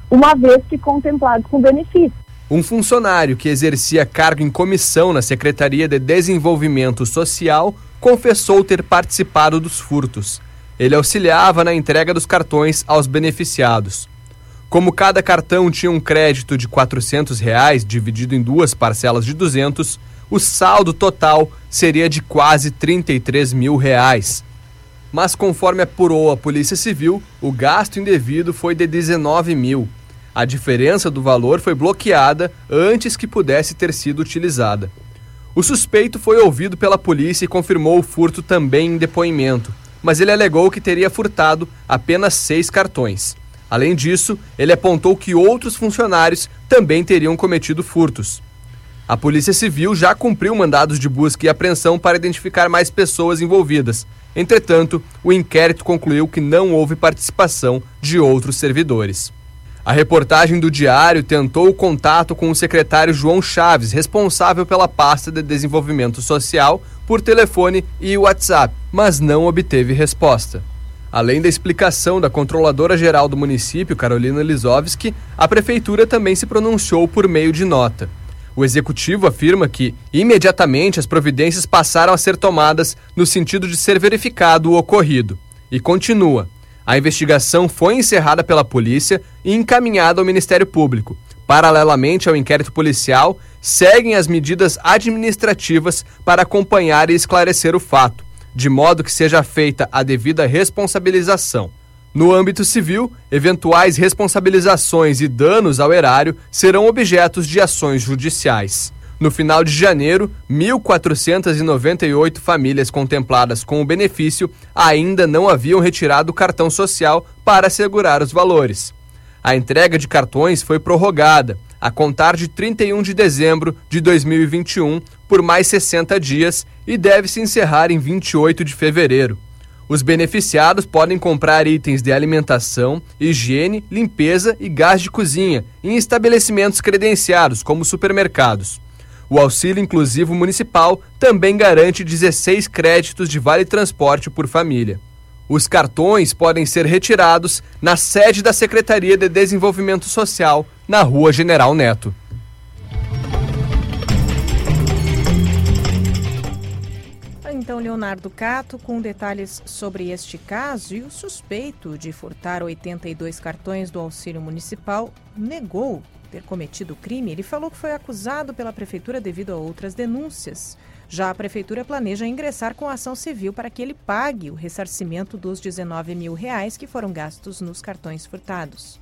uma vez que contemplados com benefício. Um funcionário que exercia cargo em comissão na Secretaria de Desenvolvimento Social confessou ter participado dos furtos. Ele auxiliava na entrega dos cartões aos beneficiados. Como cada cartão tinha um crédito de 400 reais, dividido em duas parcelas de 200, o saldo total seria de quase 33 mil reais. Mas conforme apurou a Polícia Civil, o gasto indevido foi de 19 mil. A diferença do valor foi bloqueada antes que pudesse ter sido utilizada. O suspeito foi ouvido pela polícia e confirmou o furto também em depoimento, mas ele alegou que teria furtado apenas seis cartões. Além disso, ele apontou que outros funcionários também teriam cometido furtos. A Polícia Civil já cumpriu mandados de busca e apreensão para identificar mais pessoas envolvidas. Entretanto, o inquérito concluiu que não houve participação de outros servidores. A reportagem do Diário tentou o contato com o secretário João Chaves, responsável pela pasta de desenvolvimento social, por telefone e WhatsApp, mas não obteve resposta. Além da explicação da controladora geral do município, Carolina Lisovski, a prefeitura também se pronunciou por meio de nota. O executivo afirma que, imediatamente, as providências passaram a ser tomadas no sentido de ser verificado o ocorrido. E continua. A investigação foi encerrada pela polícia e encaminhada ao Ministério Público. Paralelamente ao inquérito policial, seguem as medidas administrativas para acompanhar e esclarecer o fato, de modo que seja feita a devida responsabilização. No âmbito civil, eventuais responsabilizações e danos ao erário serão objetos de ações judiciais. No final de janeiro, 1.498 famílias contempladas com o benefício ainda não haviam retirado o cartão social para assegurar os valores. A entrega de cartões foi prorrogada, a contar de 31 de dezembro de 2021, por mais 60 dias e deve se encerrar em 28 de fevereiro. Os beneficiados podem comprar itens de alimentação, higiene, limpeza e gás de cozinha em estabelecimentos credenciados, como supermercados. O auxílio inclusivo municipal também garante 16 créditos de vale transporte por família. Os cartões podem ser retirados na sede da Secretaria de Desenvolvimento Social, na Rua General Neto. Então, Leonardo Cato, com detalhes sobre este caso e o suspeito de furtar 82 cartões do auxílio municipal negou ter cometido o crime, ele falou que foi acusado pela prefeitura devido a outras denúncias. Já a prefeitura planeja ingressar com ação civil para que ele pague o ressarcimento dos 19 mil reais que foram gastos nos cartões furtados.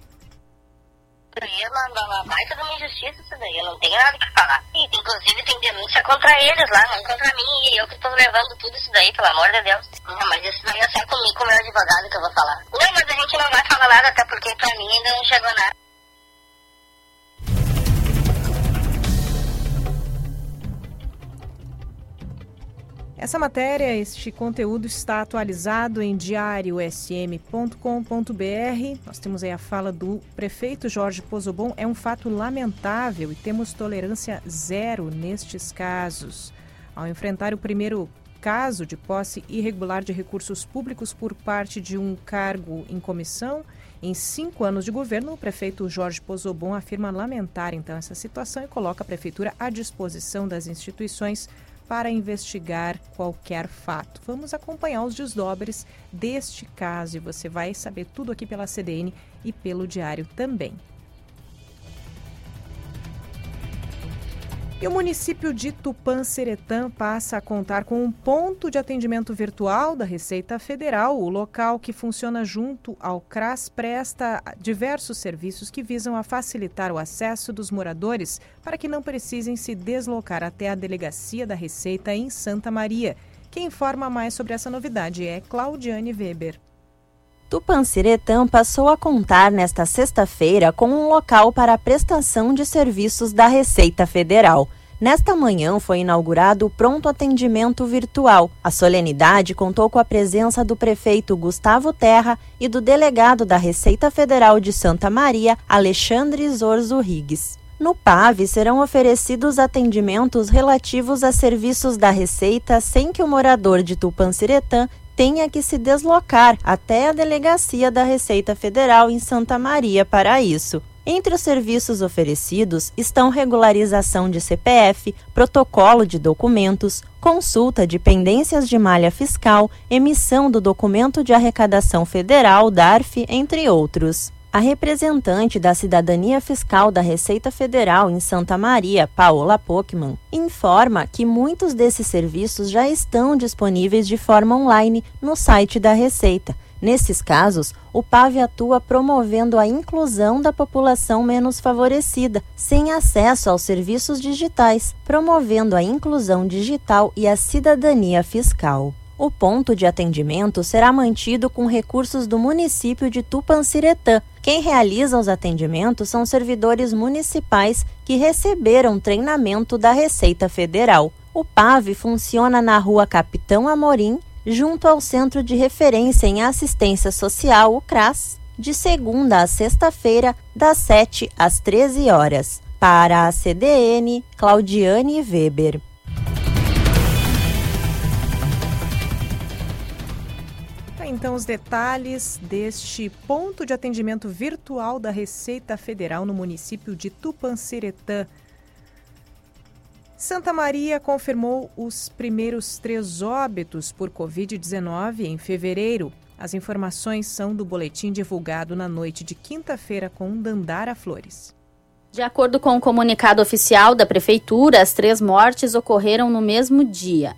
É uma, baita uma injustiça isso daí, eu não tenho nada que falar. Inclusive tem denúncia contra eles lá, não contra mim, e eu que estou levando tudo isso daí, pelo amor de Deus. Não, mas isso daí é só comigo, com o meu advogado que eu vou falar. Não, mas a gente não vai falar nada, até porque pra mim ainda não chegou nada. Essa matéria, este conteúdo está atualizado em diariosm.com.br. Nós temos aí a fala do prefeito Jorge Pozobon. É um fato lamentável e temos tolerância zero nestes casos. Ao enfrentar o primeiro caso de posse irregular de recursos públicos por parte de um cargo em comissão, em cinco anos de governo, o prefeito Jorge Pozobon afirma lamentar então essa situação e coloca a prefeitura à disposição das instituições para investigar qualquer fato. Vamos acompanhar os desdobres deste caso e você vai saber tudo aqui pela CDN e pelo Diário também. E o município de Tupan-Seretã passa a contar com um ponto de atendimento virtual da Receita Federal. O local que funciona junto ao CRAS presta diversos serviços que visam a facilitar o acesso dos moradores para que não precisem se deslocar até a delegacia da Receita em Santa Maria. Quem informa mais sobre essa novidade é Claudiane Weber. Tupanciretã passou a contar nesta sexta-feira com um local para a prestação de serviços da Receita Federal. Nesta manhã foi inaugurado o pronto atendimento virtual. A solenidade contou com a presença do prefeito Gustavo Terra e do delegado da Receita Federal de Santa Maria, Alexandre Zorzo Riggs. No PAV serão oferecidos atendimentos relativos a serviços da Receita sem que o morador de Tupanciretã tenha que se deslocar até a delegacia da Receita Federal em Santa Maria para isso. Entre os serviços oferecidos estão regularização de CPF, protocolo de documentos, consulta de pendências de malha fiscal, emissão do documento de arrecadação federal, DARF, entre outros. A representante da Cidadania Fiscal da Receita Federal em Santa Maria, Paola Pockman, informa que muitos desses serviços já estão disponíveis de forma online no site da Receita. Nesses casos, o PAV atua promovendo a inclusão da população menos favorecida, sem acesso aos serviços digitais, promovendo a inclusão digital e a cidadania fiscal. O ponto de atendimento será mantido com recursos do município de Tupanciretã. Quem realiza os atendimentos são servidores municipais que receberam treinamento da Receita Federal. O PAV funciona na rua Capitão Amorim, junto ao Centro de Referência em Assistência Social, o CRAS, de segunda a sexta-feira, das 7 às 13 horas. Para a CDN, Claudiane Weber. Então os detalhes deste ponto de atendimento virtual da Receita Federal no município de Tupanciretã. Santa Maria confirmou os primeiros três óbitos por Covid-19 em fevereiro. As informações são do boletim divulgado na noite de quinta-feira com Dandara Flores. De acordo com o comunicado oficial da Prefeitura, as três mortes ocorreram no mesmo dia.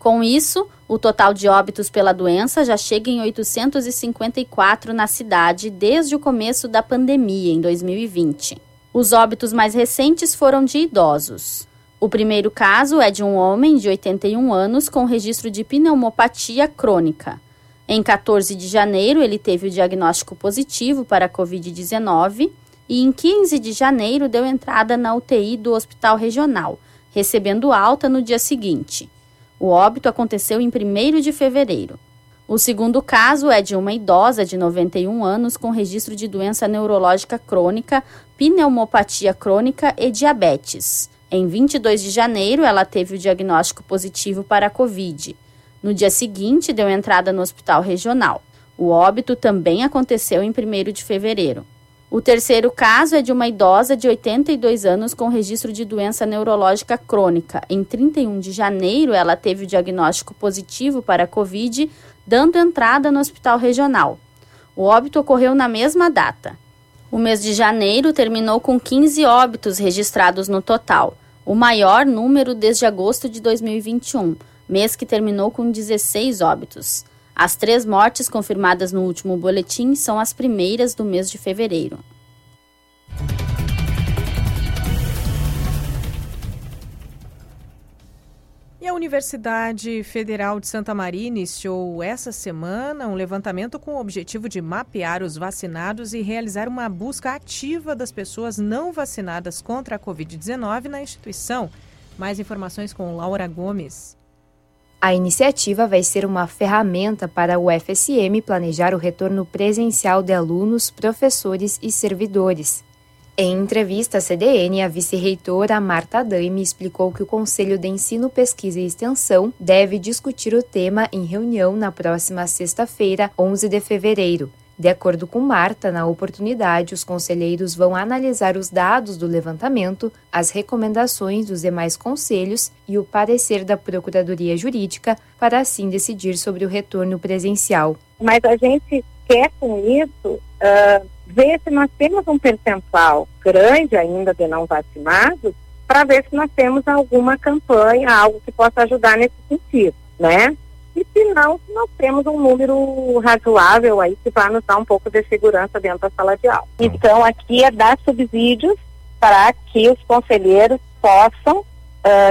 Com isso, o total de óbitos pela doença já chega em 854 na cidade desde o começo da pandemia, em 2020. Os óbitos mais recentes foram de idosos. O primeiro caso é de um homem de 81 anos com registro de pneumopatia crônica. Em 14 de janeiro, ele teve o diagnóstico positivo para a Covid-19 e, em 15 de janeiro, deu entrada na UTI do Hospital Regional, recebendo alta no dia seguinte. O óbito aconteceu em 1 de fevereiro. O segundo caso é de uma idosa de 91 anos com registro de doença neurológica crônica, pneumopatia crônica e diabetes. Em 22 de janeiro, ela teve o diagnóstico positivo para a Covid. No dia seguinte, deu entrada no hospital regional. O óbito também aconteceu em 1 de fevereiro. O terceiro caso é de uma idosa de 82 anos com registro de doença neurológica crônica. Em 31 de janeiro, ela teve o diagnóstico positivo para a Covid, dando entrada no hospital regional. O óbito ocorreu na mesma data. O mês de janeiro terminou com 15 óbitos registrados no total, o maior número desde agosto de 2021 mês que terminou com 16 óbitos. As três mortes confirmadas no último boletim são as primeiras do mês de fevereiro. E a Universidade Federal de Santa Maria iniciou essa semana um levantamento com o objetivo de mapear os vacinados e realizar uma busca ativa das pessoas não vacinadas contra a Covid-19 na instituição. Mais informações com Laura Gomes. A iniciativa vai ser uma ferramenta para o FSM planejar o retorno presencial de alunos, professores e servidores. Em entrevista à CDN, a vice-reitora Marta Daime explicou que o Conselho de Ensino, Pesquisa e Extensão deve discutir o tema em reunião na próxima sexta-feira, 11 de fevereiro. De acordo com Marta, na oportunidade, os conselheiros vão analisar os dados do levantamento, as recomendações dos demais conselhos e o parecer da Procuradoria Jurídica para assim decidir sobre o retorno presencial. Mas a gente quer com isso uh, ver se nós temos um percentual grande ainda de não vacinados para ver se nós temos alguma campanha, algo que possa ajudar nesse sentido, né? E se não, nós temos um número razoável aí que vai nos dar um pouco de segurança dentro da sala de aula. Então, aqui é dar subsídios para que os conselheiros possam uh,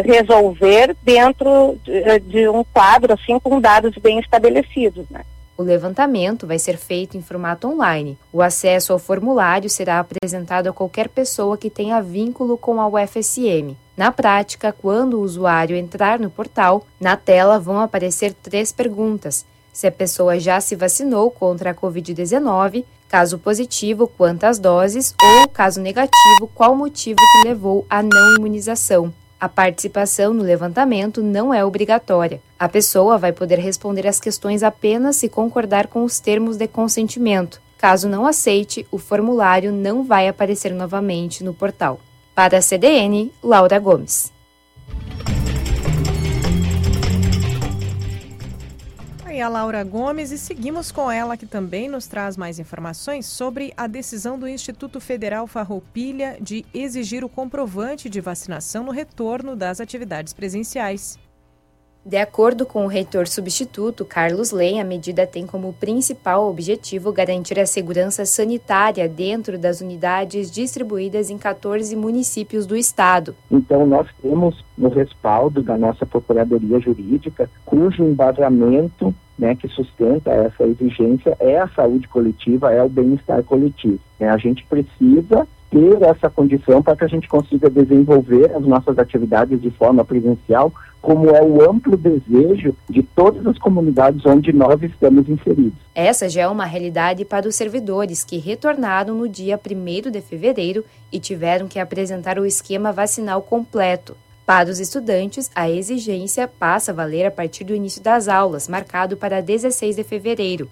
resolver dentro de, de, um quadro, assim, com dados bem estabelecidos, né? O levantamento vai ser feito em formato online. O acesso ao formulário será apresentado a qualquer pessoa que tenha vínculo com a UFSM. Na prática, quando o usuário entrar no portal, na tela vão aparecer três perguntas: se a pessoa já se vacinou contra a Covid-19, caso positivo, quantas doses, ou, caso negativo, qual motivo que levou à não imunização. A participação no levantamento não é obrigatória. A pessoa vai poder responder as questões apenas se concordar com os termos de consentimento. Caso não aceite, o formulário não vai aparecer novamente no portal. Para a CDN, Laura Gomes. a Laura Gomes e seguimos com ela que também nos traz mais informações sobre a decisão do Instituto Federal Farroupilha de exigir o comprovante de vacinação no retorno das atividades presenciais. De acordo com o reitor substituto Carlos Lem, a medida tem como principal objetivo garantir a segurança sanitária dentro das unidades distribuídas em 14 municípios do estado. Então, nós temos no respaldo da nossa Procuradoria Jurídica, cujo embasamento né, que sustenta essa exigência é a saúde coletiva, é o bem-estar coletivo. Né? A gente precisa ter essa condição para que a gente consiga desenvolver as nossas atividades de forma presencial, como é o amplo desejo de todas as comunidades onde nós estamos inseridos. Essa já é uma realidade para os servidores que retornaram no dia 1 de fevereiro e tiveram que apresentar o esquema vacinal completo. Para os estudantes, a exigência passa a valer a partir do início das aulas, marcado para 16 de fevereiro.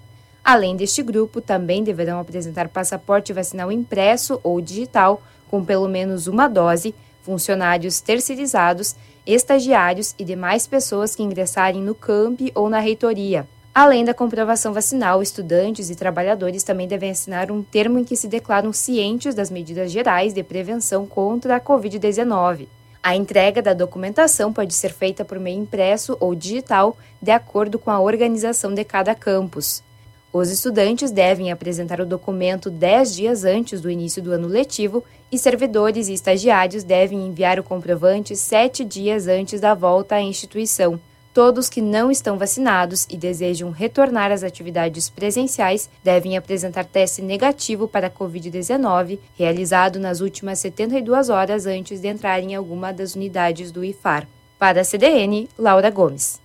Além deste grupo, também deverão apresentar passaporte vacinal impresso ou digital, com pelo menos uma dose, funcionários terceirizados, estagiários e demais pessoas que ingressarem no CAMP ou na reitoria. Além da comprovação vacinal, estudantes e trabalhadores também devem assinar um termo em que se declaram cientes das medidas gerais de prevenção contra a Covid-19. A entrega da documentação pode ser feita por meio impresso ou digital, de acordo com a organização de cada campus. Os estudantes devem apresentar o documento 10 dias antes do início do ano letivo e servidores e estagiários devem enviar o comprovante 7 dias antes da volta à instituição. Todos que não estão vacinados e desejam retornar às atividades presenciais devem apresentar teste negativo para a Covid-19, realizado nas últimas 72 horas antes de entrar em alguma das unidades do IFAR. Para a CDN, Laura Gomes.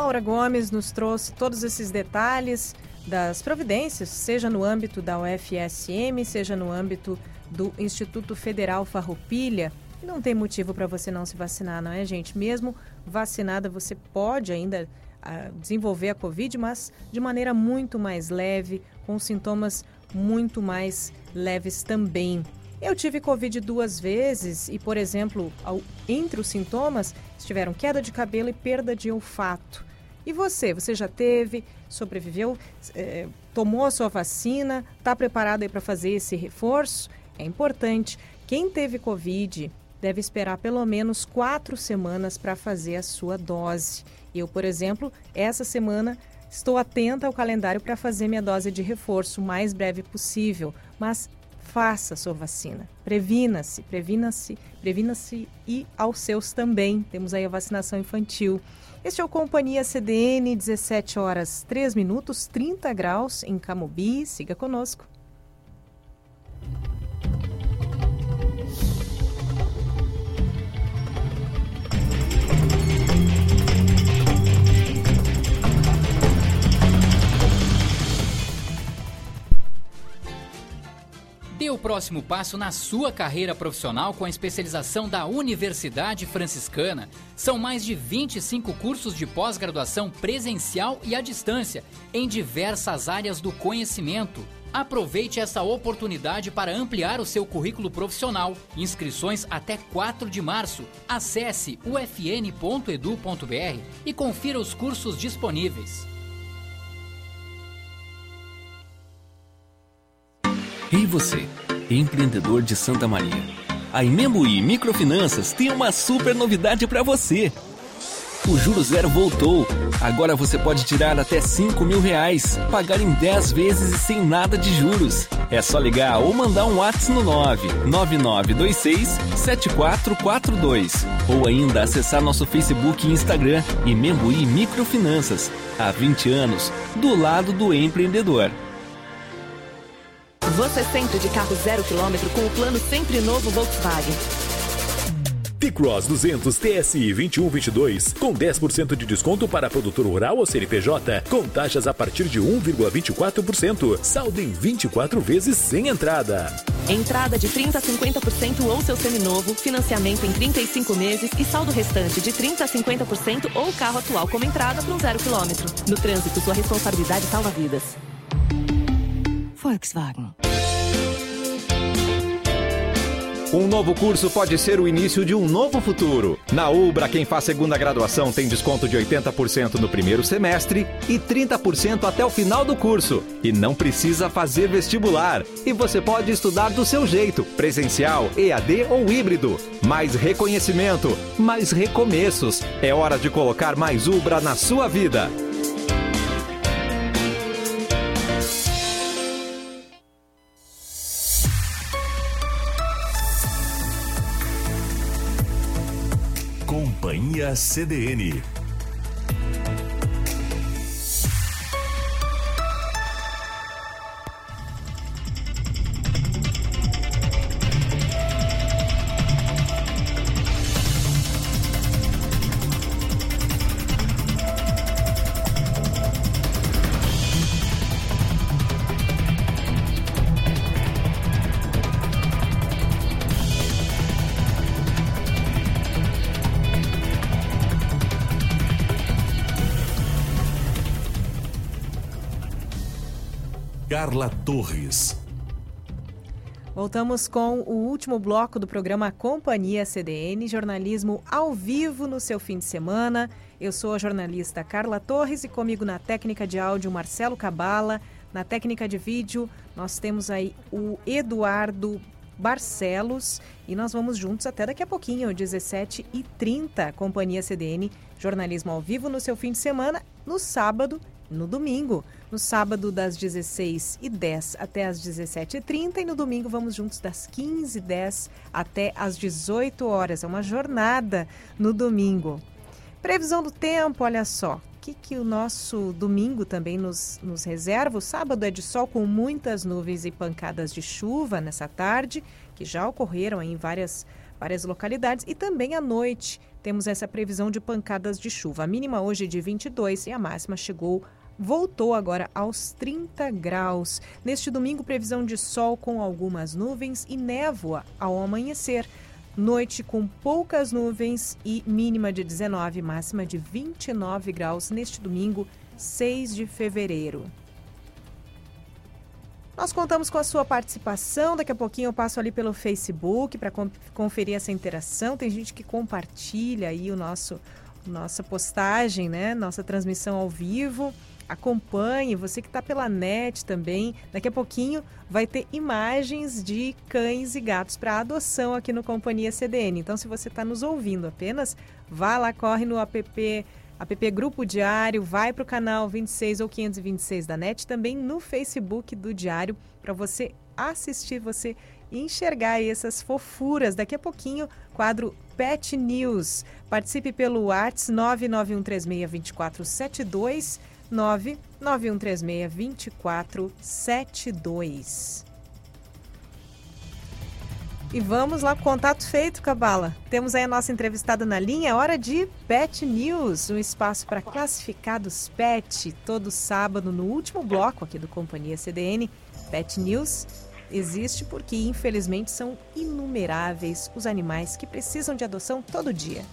Laura Gomes nos trouxe todos esses detalhes das providências, seja no âmbito da UFSM, seja no âmbito do Instituto Federal Farroupilha. Não tem motivo para você não se vacinar, não é, gente? Mesmo vacinada, você pode ainda uh, desenvolver a Covid, mas de maneira muito mais leve, com sintomas muito mais leves também. Eu tive Covid duas vezes e, por exemplo, ao, entre os sintomas estiveram queda de cabelo e perda de olfato. E você? Você já teve, sobreviveu, é, tomou a sua vacina, está preparado para fazer esse reforço? É importante. Quem teve Covid deve esperar pelo menos quatro semanas para fazer a sua dose. Eu, por exemplo, essa semana estou atenta ao calendário para fazer minha dose de reforço o mais breve possível, mas faça a sua vacina. Previna-se, previna-se, previna-se e aos seus também. Temos aí a vacinação infantil. Este é o Companhia CDN, 17 horas 3 minutos, 30 graus em Camobi. Siga conosco. Próximo passo na sua carreira profissional com a especialização da Universidade Franciscana. São mais de 25 cursos de pós-graduação presencial e à distância, em diversas áreas do conhecimento. Aproveite essa oportunidade para ampliar o seu currículo profissional. Inscrições até 4 de março. Acesse ufn.edu.br e confira os cursos disponíveis. E você, empreendedor de Santa Maria? A Imembuí Microfinanças tem uma super novidade para você. O Juro Zero voltou. Agora você pode tirar até 5 mil reais, pagar em 10 vezes e sem nada de juros. É só ligar ou mandar um WhatsApp no 99926 7442 ou ainda acessar nosso Facebook e Instagram Imembuí Microfinanças. Há 20 anos, do lado do empreendedor. Você sempre de carro zero quilômetro com o plano sempre novo Volkswagen. T-Cross 200 TSI 2122 com 10% de desconto para produtor rural ou CNPJ, com taxas a partir de 1,24%. Saldo em 24 vezes sem entrada. Entrada de 30 a 50% ou seu seminovo, financiamento em 35 meses e saldo restante de 30 a 50% ou carro atual como entrada para um zero quilômetro. No trânsito, sua responsabilidade salva vidas. Volkswagen. Um novo curso pode ser o início de um novo futuro. Na Ubra, quem faz segunda graduação tem desconto de 80% no primeiro semestre e 30% até o final do curso. E não precisa fazer vestibular. E você pode estudar do seu jeito, presencial, EAD ou híbrido. Mais reconhecimento, mais recomeços. É hora de colocar mais Ubra na sua vida. CDN. Carla Torres. Voltamos com o último bloco do programa Companhia CDN, jornalismo ao vivo no seu fim de semana. Eu sou a jornalista Carla Torres e comigo na técnica de áudio Marcelo Cabala, na técnica de vídeo nós temos aí o Eduardo Barcelos e nós vamos juntos até daqui a pouquinho, 17h30, Companhia CDN, jornalismo ao vivo no seu fim de semana, no sábado no domingo. No sábado, das 16h10 até as 17h30 e no domingo vamos juntos das 15h10 até as 18 horas. É uma jornada no domingo. Previsão do tempo, olha só. O que, que o nosso domingo também nos, nos reserva? O sábado é de sol com muitas nuvens e pancadas de chuva nessa tarde, que já ocorreram em várias, várias localidades, e também à noite temos essa previsão de pancadas de chuva. A mínima hoje é de 22 e a máxima chegou voltou agora aos 30 graus. Neste domingo, previsão de sol com algumas nuvens e névoa ao amanhecer. Noite com poucas nuvens e mínima de 19, máxima de 29 graus neste domingo, 6 de fevereiro. Nós contamos com a sua participação. Daqui a pouquinho eu passo ali pelo Facebook para conferir essa interação. Tem gente que compartilha aí o nosso nossa postagem, né? Nossa transmissão ao vivo acompanhe, você que está pela net também. Daqui a pouquinho vai ter imagens de cães e gatos para adoção aqui no Companhia CDN. Então, se você está nos ouvindo apenas, vá lá, corre no app, app Grupo Diário, vai para o canal 26 ou 526 da net, também no Facebook do Diário, para você assistir, você enxergar essas fofuras. Daqui a pouquinho, quadro Pet News. Participe pelo WhatsApp 991362472 99136 2472. E vamos lá, contato feito, Cabala. Temos aí a nossa entrevistada na linha, hora de Pet News, um espaço para classificados pet, todo sábado no último bloco aqui do Companhia CDN. Pet News existe porque, infelizmente, são inumeráveis os animais que precisam de adoção todo dia.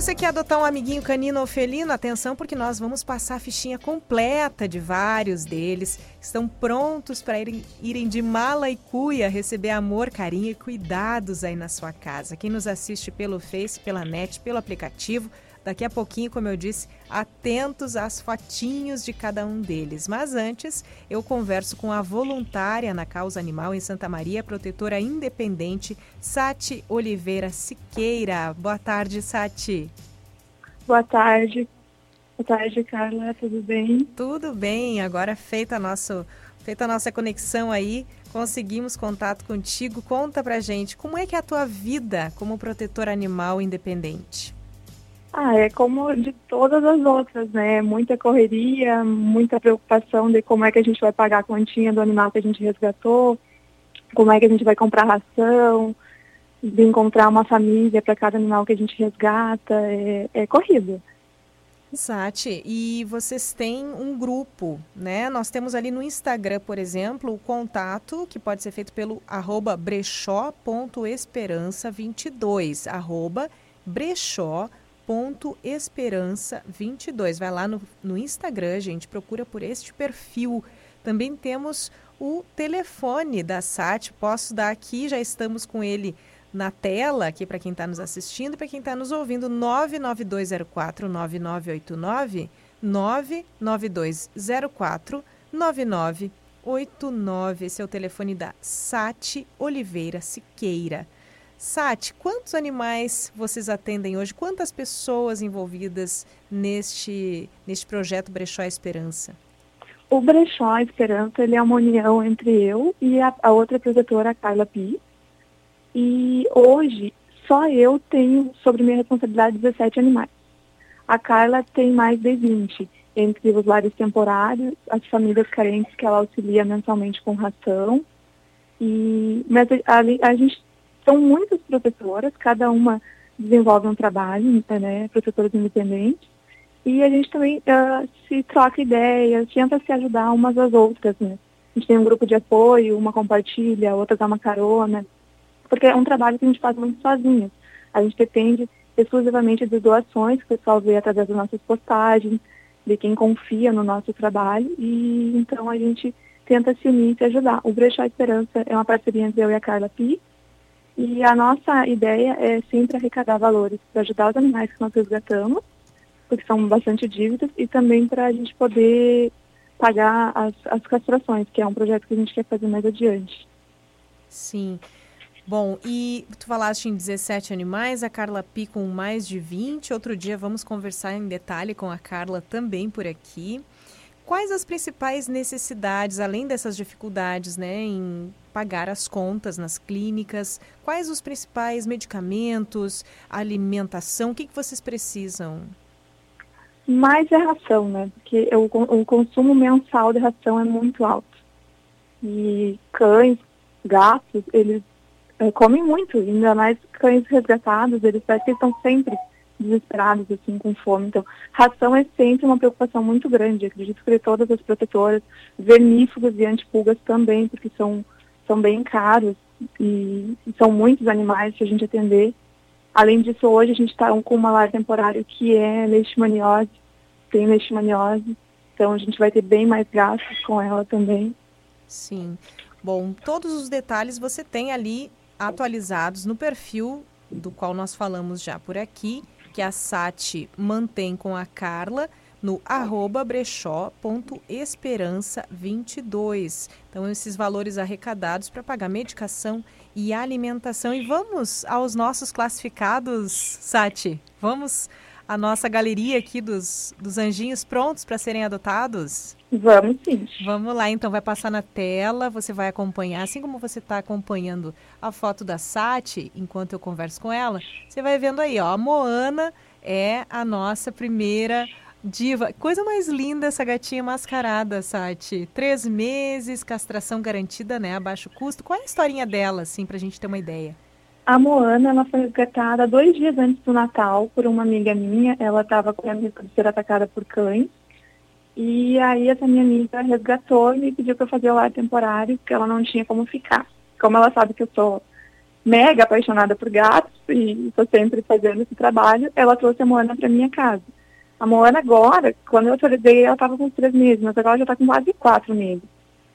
Você quer adotar um amiguinho canino ou felino? Atenção, porque nós vamos passar a fichinha completa de vários deles. Estão prontos para irem, irem de mala e cuia receber amor, carinho e cuidados aí na sua casa. Quem nos assiste pelo Face, pela net, pelo aplicativo, Daqui a pouquinho, como eu disse, atentos às fotinhos de cada um deles. Mas antes, eu converso com a voluntária na causa animal em Santa Maria, protetora independente, Sati Oliveira Siqueira. Boa tarde, Sati. Boa tarde. Boa tarde, Carla. Tudo bem? Tudo bem. Agora feita a, nosso, feita a nossa conexão aí, conseguimos contato contigo. Conta pra gente, como é que é a tua vida como protetora animal independente? Ah, é como de todas as outras, né? Muita correria, muita preocupação de como é que a gente vai pagar a continha do animal que a gente resgatou, como é que a gente vai comprar ração, de encontrar uma família para cada animal que a gente resgata, é, é corrida. Sati, e vocês têm um grupo, né? Nós temos ali no Instagram, por exemplo, o contato que pode ser feito pelo arroba brechó.esperança22, arroba brechó ponto esperança 22. Vai lá no, no Instagram, gente, procura por este perfil. Também temos o telefone da SAT, posso dar aqui, já estamos com ele na tela aqui para quem está nos assistindo e para quem está nos ouvindo, 99204 9989 99204 9989. Esse é o telefone da SAT Oliveira Siqueira. Sati, quantos animais vocês atendem hoje? Quantas pessoas envolvidas neste, neste projeto Brechó Esperança? O Brechó Esperança ele é uma união entre eu e a, a outra protetora, a Carla Pi. E hoje só eu tenho sobre minha responsabilidade 17 animais. A Carla tem mais de 20, entre os lares temporários, as famílias carentes que ela auxilia mensalmente com ração. E, mas a, a gente são muitas professoras, cada uma desenvolve um trabalho, né, professoras independentes, e a gente também uh, se troca ideias, tenta se ajudar umas às outras, né. A gente tem um grupo de apoio, uma compartilha, outra dá uma carona, porque é um trabalho que a gente faz muito sozinho. A gente depende exclusivamente de doações que o pessoal vê através das nossas postagens, de quem confia no nosso trabalho e então a gente tenta se unir e se ajudar. O Brechó Esperança é uma parceria entre eu e a Carla Pi e a nossa ideia é sempre arrecadar valores para ajudar os animais que nós resgatamos, porque são bastante dívidas, e também para a gente poder pagar as, as castrações, que é um projeto que a gente quer fazer mais adiante. Sim. Bom, e tu falaste em 17 animais, a Carla Pi com mais de 20. Outro dia vamos conversar em detalhe com a Carla também por aqui. Quais as principais necessidades, além dessas dificuldades né, em pagar as contas nas clínicas? Quais os principais medicamentos, alimentação? O que, que vocês precisam? Mais é ração, né? Porque o, o consumo mensal de ração é muito alto. E cães, gatos, eles é, comem muito, ainda mais cães resgatados, eles parecem que estão sempre desesperados, assim, com fome. Então, ração é sempre uma preocupação muito grande. Acredito que todas as protetoras, vermífugos e antipulgas também, porque são, são bem caros e, e são muitos animais que a gente atender. Além disso, hoje a gente está com uma lar temporária que é leishmaniose, tem leishmaniose, então a gente vai ter bem mais gastos com ela também. Sim. Bom, todos os detalhes você tem ali atualizados no perfil do qual nós falamos já por aqui, que a Sati mantém com a Carla no arroba brechó.esperança22. Então, esses valores arrecadados para pagar medicação e alimentação. E vamos aos nossos classificados, Sati. Vamos à nossa galeria aqui dos, dos anjinhos prontos para serem adotados? Vamos sim. Vamos lá, então vai passar na tela, você vai acompanhar, assim como você está acompanhando a foto da Sati, enquanto eu converso com ela, você vai vendo aí, ó, a Moana é a nossa primeira diva. Coisa mais linda essa gatinha mascarada, Sati. Três meses, castração garantida, né, a baixo custo. Qual é a historinha dela, assim, para a gente ter uma ideia? A Moana, ela foi resgatada dois dias antes do Natal por uma amiga minha. Ela estava com a risco de ser atacada por cães. E aí essa minha amiga resgatou e me pediu para fazer o lar temporário, porque ela não tinha como ficar. Como ela sabe que eu sou mega apaixonada por gatos e estou sempre fazendo esse trabalho, ela trouxe a Moana para minha casa. A Moana agora, quando eu atualizei, ela estava com três meses, mas agora já está com quase quatro meses.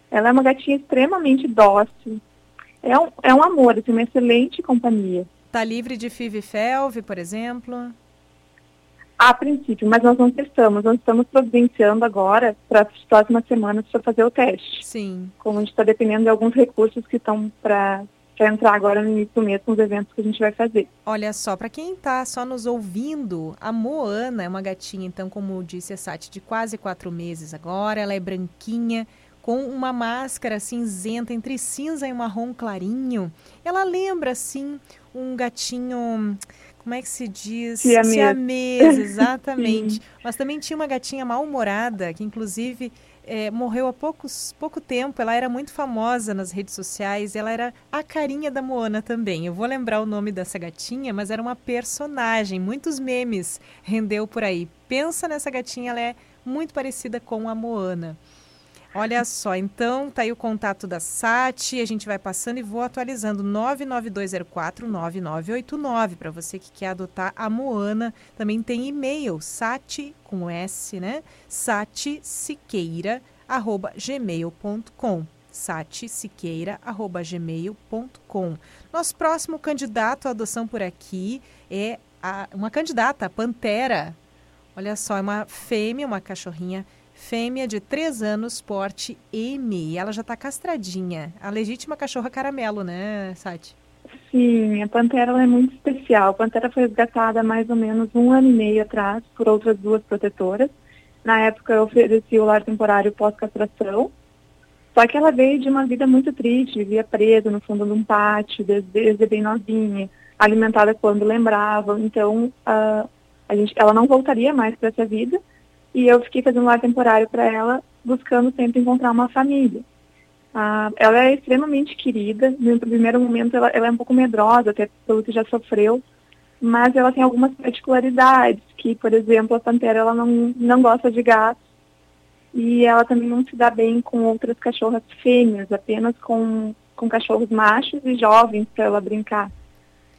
Ela é uma gatinha extremamente dócil. É um, é um amor, assim, uma excelente companhia. Está livre de FIV e FeLV, por exemplo? A princípio, mas nós não testamos. Nós estamos providenciando agora para as próximas semanas para fazer o teste. Sim. Como a gente está dependendo de alguns recursos que estão para entrar agora no início do mês com os eventos que a gente vai fazer. Olha só, para quem está só nos ouvindo, a Moana é uma gatinha, então, como disse a Sati, de quase quatro meses agora. Ela é branquinha, com uma máscara cinzenta entre cinza e marrom clarinho. Ela lembra, assim, um gatinho como é que se diz? Siamês. Siamês, exatamente. Mas também tinha uma gatinha mal-humorada, que inclusive é, morreu há poucos, pouco tempo. Ela era muito famosa nas redes sociais. Ela era a carinha da Moana também. Eu vou lembrar o nome dessa gatinha, mas era uma personagem. Muitos memes rendeu por aí. Pensa nessa gatinha, ela é muito parecida com a Moana. Olha só, então tá aí o contato da SAT, a gente vai passando e vou atualizando 992049989 para você que quer adotar a Moana. Também tem e-mail sat com s, né? satsiqueira@gmail.com satsiqueira@gmail.com. Nosso próximo candidato à adoção por aqui é a, uma candidata, a Pantera. Olha só, é uma fêmea, uma cachorrinha fêmea de 3 anos, porte M. Ela já está castradinha. A legítima cachorra caramelo, né, Sati? Sim, a Pantera é muito especial. A Pantera foi resgatada há mais ou menos um ano e meio atrás por outras duas protetoras. Na época eu ofereci o lar temporário pós-castração. Só que ela veio de uma vida muito triste, vivia presa no fundo de um pátio, desde, desde bem novinha, alimentada quando lembrava. Então, uh, a gente, ela não voltaria mais para essa vida e eu fiquei fazendo lar temporário para ela, buscando sempre encontrar uma família. Ah, ela é extremamente querida, no primeiro momento ela, ela, é um pouco medrosa, até pelo que já sofreu, mas ela tem algumas particularidades, que, por exemplo, a pantera ela não, não gosta de gatos, e ela também não se dá bem com outras cachorras fêmeas, apenas com, com cachorros machos e jovens para ela brincar.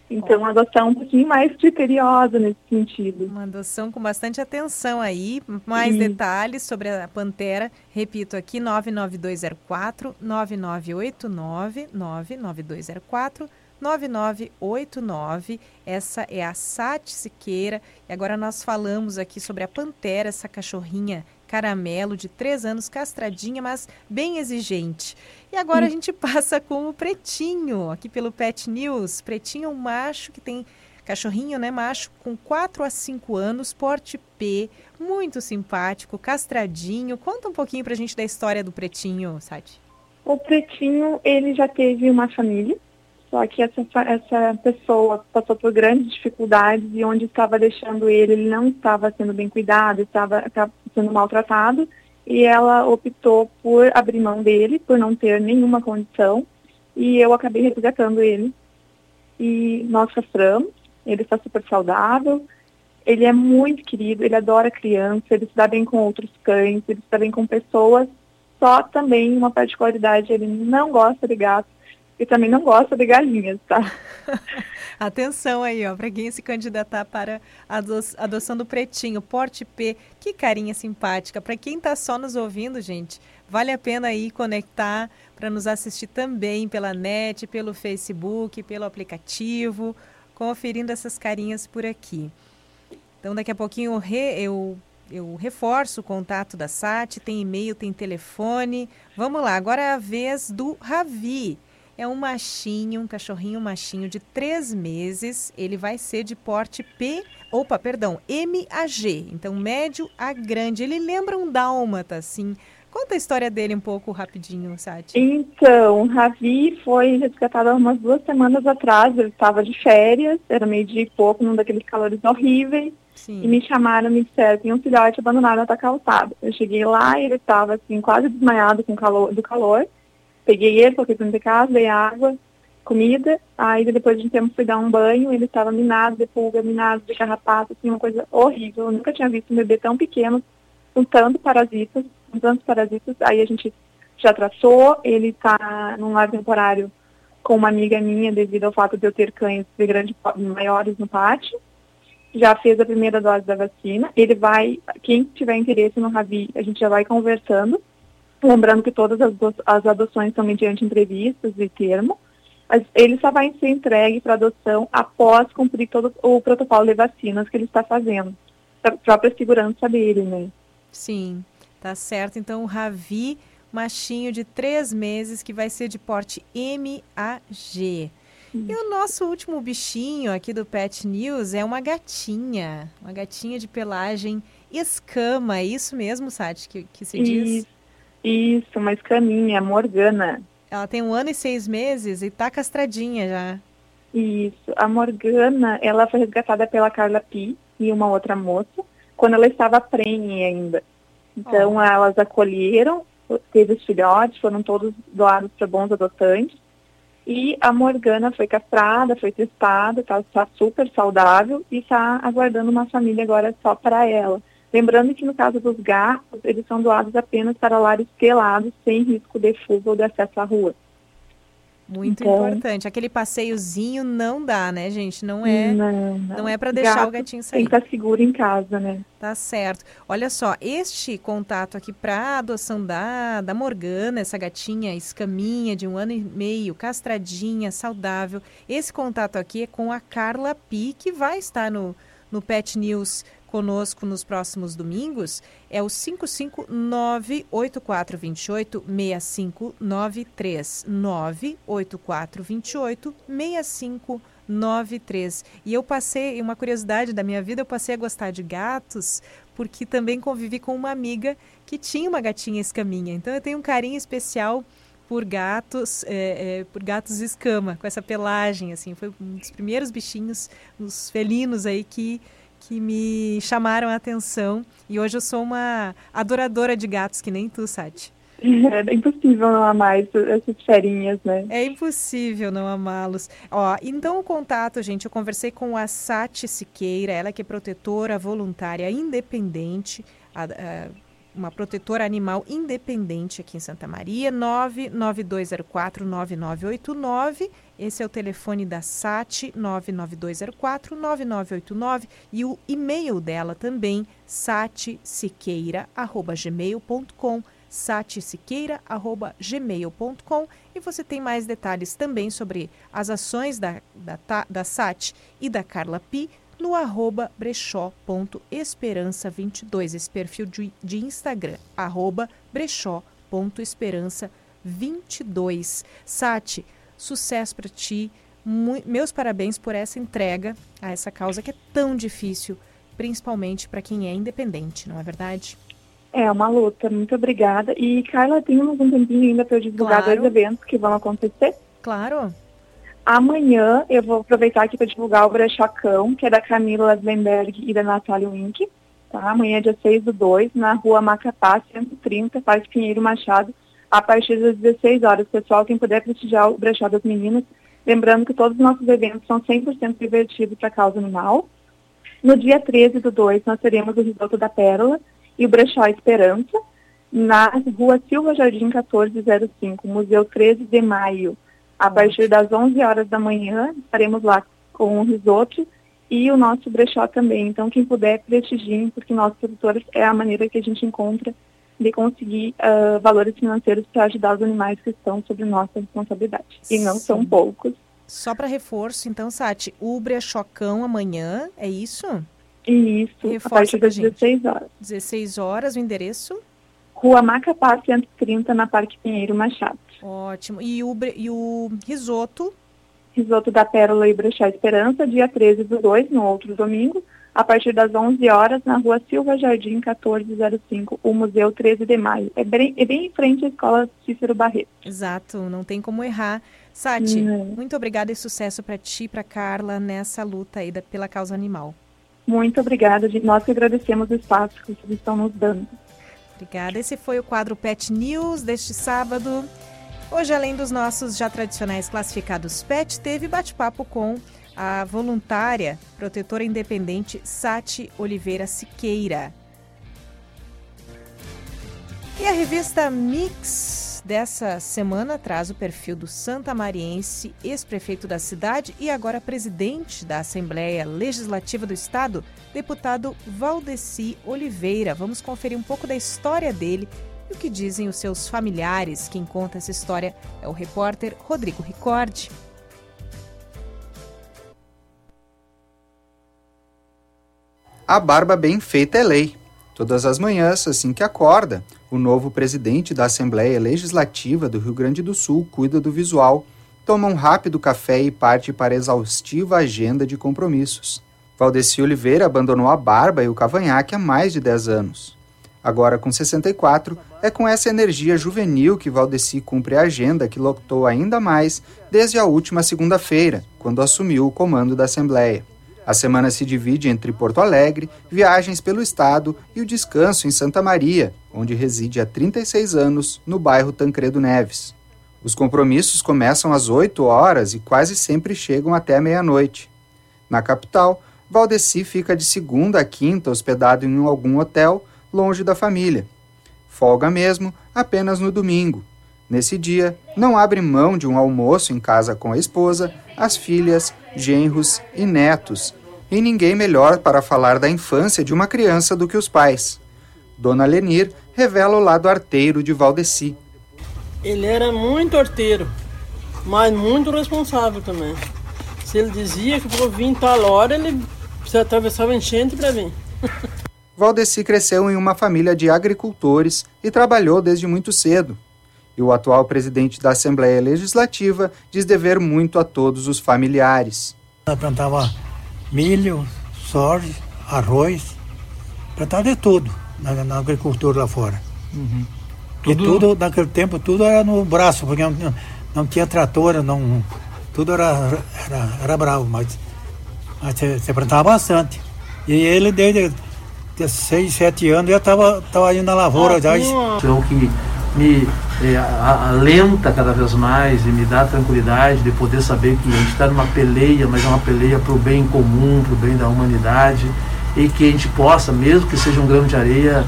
Então, uma adoção um pouquinho mais criteriosa nesse sentido. Uma adoção com bastante atenção aí. Mais Sim. detalhes sobre a Pantera, repito aqui, 99204 9989 99204 9989. Essa é a Sati Siqueira. E agora nós falamos aqui sobre a Pantera, essa cachorrinha caramelo de três anos, castradinha, mas bem exigente. E agora a gente passa com o Pretinho, aqui pelo Pet News. Pretinho é um macho que tem cachorrinho, né, macho, com 4 a 5 anos, porte P, muito simpático, castradinho. Conta um pouquinho pra gente da história do Pretinho, Sati. O Pretinho, ele já teve uma família, só que essa, essa pessoa passou por grandes dificuldades e onde estava deixando ele, ele não estava sendo bem cuidado, estava, estava sendo maltratado e ela optou por abrir mão dele, por não ter nenhuma condição e eu acabei resgatando ele. E nós castramos, ele está super saudável, ele é muito querido, ele adora criança, ele se dá bem com outros cães, ele se dá bem com pessoas, só também uma particularidade, ele não gosta de gatos e também não gosta de galinhas, tá? Atenção aí, ó, para quem se candidatar para a ado- adoção do pretinho, porte P, que carinha simpática. Para quem está só nos ouvindo, gente, vale a pena aí conectar para nos assistir também pela net, pelo Facebook, pelo aplicativo, conferindo essas carinhas por aqui. Então, daqui a pouquinho eu, re- eu, eu reforço o contato da SAT, tem e-mail, tem telefone. Vamos lá, agora é a vez do Ravi. É um machinho, um cachorrinho machinho de três meses. Ele vai ser de porte P, opa, perdão, MAG. Então, médio a grande. Ele lembra um dálmata, assim. Conta a história dele um pouco rapidinho, Sati. Então, o Ravi foi resgatado há umas duas semanas atrás, ele estava de férias, era meio dia e pouco, num daqueles calores horríveis, Sim. e me chamaram, me disseram, tem um filhote abandonado na calçada. Eu cheguei lá e ele estava, assim, quase desmaiado com calor, do calor, peguei ele, coloquei dentro de casa, dei água, comida, aí depois de um tempo fui dar um banho, ele estava minado de pulga, minado de carrapato, assim, uma coisa horrível, eu nunca tinha visto um bebê tão pequeno, com tanto parasitas, com tantos parasitas, aí a gente já tratou, ele está num lar temporário com uma amiga minha devido ao fato de eu ter cães de grande, po- maiores no pátio, já fez a primeira dose da vacina, ele vai, quem tiver interesse no Ravi, a gente já vai conversando, lembrando que todas as, as adoções são mediante entrevistas e termo, mas ele só vai ser entregue para adoção após cumprir todo o protocolo de vacinas que ele está fazendo, para a própria segurança dele, né? Sim, tá certo. Então, o Ravi, machinho de três meses, que vai ser de porte MAG. E o nosso último bichinho aqui do Pet News é uma gatinha. Uma gatinha de pelagem escama. É isso mesmo, Sati, que, que se diz? Isso, isso, uma escaminha, Morgana. Ela tem um ano e seis meses e tá castradinha já. Isso, a Morgana, ela foi resgatada pela Carla Pi e uma outra moça, quando ela estava prenhe ainda. Então, elas acolheram, teve os filhotes, foram todos doados para bons adotantes. E a Morgana foi castrada, foi testada, está tá super saudável e está aguardando uma família agora só para ela. Lembrando que no caso dos gatos, eles são doados apenas para lares pelados, sem risco de fuga ou de acesso à rua. Muito Então- importante. Aquele passeiozinho não dá, né, gente? Não é, Não, não, não. é para deixar Gato o gatinho Tem sair. que estar seguro em casa, né? Tá certo. Olha só, este contato aqui para adoção da, da Morgana, essa gatinha escaminha de um ano e meio, castradinha, saudável. Esse contato aqui é com a Carla Pi, que vai estar no, no Pet News conosco nos próximos domingos. É o 559-8428-6593. 98428-6593. E eu passei, uma curiosidade da minha vida, eu passei a gostar de gatos porque também convivi com uma amiga que tinha uma gatinha escaminha. Então eu tenho um carinho especial por gatos, é, é, por gatos escama, com essa pelagem, assim, foi um dos primeiros bichinhos, os felinos aí que, que me chamaram a atenção. E hoje eu sou uma adoradora de gatos, que nem tu, Sati. É impossível não amar essas ferinhas, né? É impossível não amá-los. Ó, então o contato, gente, eu conversei com a Sati Siqueira, ela que é protetora voluntária independente, a- a- uma protetora animal independente aqui em Santa Maria, 992049989. Esse é o telefone da SAT, 992049989 e o e-mail dela também, satsiqueira@gmail.com satsiqueira.gmail.com e você tem mais detalhes também sobre as ações da, da, da SAT e da Carla Pi no arroba brechó.esperança22, esse perfil de, de Instagram, arroba brechó.esperança22. Sati, sucesso para ti, meus parabéns por essa entrega a essa causa que é tão difícil, principalmente para quem é independente, não é verdade? É uma luta, muito obrigada. E Carla, tem um tempinho ainda para eu divulgar claro. dois eventos que vão acontecer? Claro. Amanhã eu vou aproveitar aqui para divulgar o Brechacão, que é da Camila Laslenberg e da Natália Wink. Tá? Amanhã, dia 6 do 2, na rua Macapá, 130, Parque Pinheiro Machado, a partir das 16 horas. Pessoal, quem puder prestigiar o Brechó das Meninas, lembrando que todos os nossos eventos são 100% divertidos para a causa animal. No dia 13 do 2, nós teremos o Risoto da Pérola e o Brechó Esperança, na rua Silva Jardim 1405, Museu 13 de Maio. A partir das 11 horas da manhã, estaremos lá com o risoto e o nosso brechó também. Então, quem puder, prestigiem, porque nós, produtores, é a maneira que a gente encontra de conseguir uh, valores financeiros para ajudar os animais que estão sob nossa responsabilidade. E não Sim. são poucos. Só para reforço, então, Sati, o brechocão amanhã, é isso? Isso, Reforça a partir das 16 horas. 16 horas, o endereço? Rua Macapá, 130, na Parque Pinheiro Machado. Ótimo. E o, e o risoto? Risoto da Pérola e Brechá Esperança, dia 13 do 2, no outro domingo, a partir das 11 horas, na rua Silva Jardim, 1405, o Museu 13 de Maio. É bem, é bem em frente à Escola Cícero Barreto. Exato, não tem como errar. Sati, uhum. muito obrigada e sucesso para ti e para Carla nessa luta aí da, pela causa animal. Muito obrigada, nós que agradecemos o espaço que vocês estão nos dando. Obrigada. Esse foi o quadro Pet News deste sábado. Hoje, além dos nossos já tradicionais classificados PET, teve bate-papo com a voluntária protetora independente Sati Oliveira Siqueira. E a revista Mix dessa semana traz o perfil do Santa Mariense, ex-prefeito da cidade e agora presidente da Assembleia Legislativa do Estado, deputado Valdeci Oliveira. Vamos conferir um pouco da história dele e o que dizem os seus familiares. Quem conta essa história é o repórter Rodrigo Ricordi. A barba bem feita é lei. Todas as manhãs, assim que acorda, o novo presidente da Assembleia Legislativa do Rio Grande do Sul cuida do visual, toma um rápido café e parte para a exaustiva agenda de compromissos. Valdeci Oliveira abandonou a barba e o cavanhaque há mais de 10 anos. Agora, com 64, é com essa energia juvenil que Valdeci cumpre a agenda que lotou ainda mais desde a última segunda-feira, quando assumiu o comando da Assembleia. A semana se divide entre Porto Alegre, viagens pelo estado e o descanso em Santa Maria, onde reside há 36 anos, no bairro Tancredo Neves. Os compromissos começam às 8 horas e quase sempre chegam até meia-noite. Na capital, Valdeci fica de segunda a quinta hospedado em algum hotel longe da família. Folga mesmo apenas no domingo. Nesse dia, não abre mão de um almoço em casa com a esposa, as filhas, genros e netos. E ninguém melhor para falar da infância de uma criança do que os pais. Dona Lenir revela o lado arteiro de Valdeci. Ele era muito arteiro, mas muito responsável também. Se ele dizia que vou vir tal hora, ele atravessava enchente para vir. Valdeci cresceu em uma família de agricultores e trabalhou desde muito cedo. E o atual presidente da Assembleia Legislativa diz dever muito a todos os familiares. Ela plantava milho, soja, arroz, plantava de tudo na, na agricultura lá fora. Uhum. Tudo... E tudo, naquele tempo, tudo era no braço, porque não, não tinha trator, não, tudo era, era, era bravo, mas, mas você, você plantava bastante. E ele, desde de 6, 7 anos, já estava tava indo na lavoura. Ah, já. Então que me é, alenta cada vez mais e me dá tranquilidade de poder saber que a gente está numa peleia, mas é uma peleia para o bem comum, para o bem da humanidade e que a gente possa, mesmo que seja um grão de areia,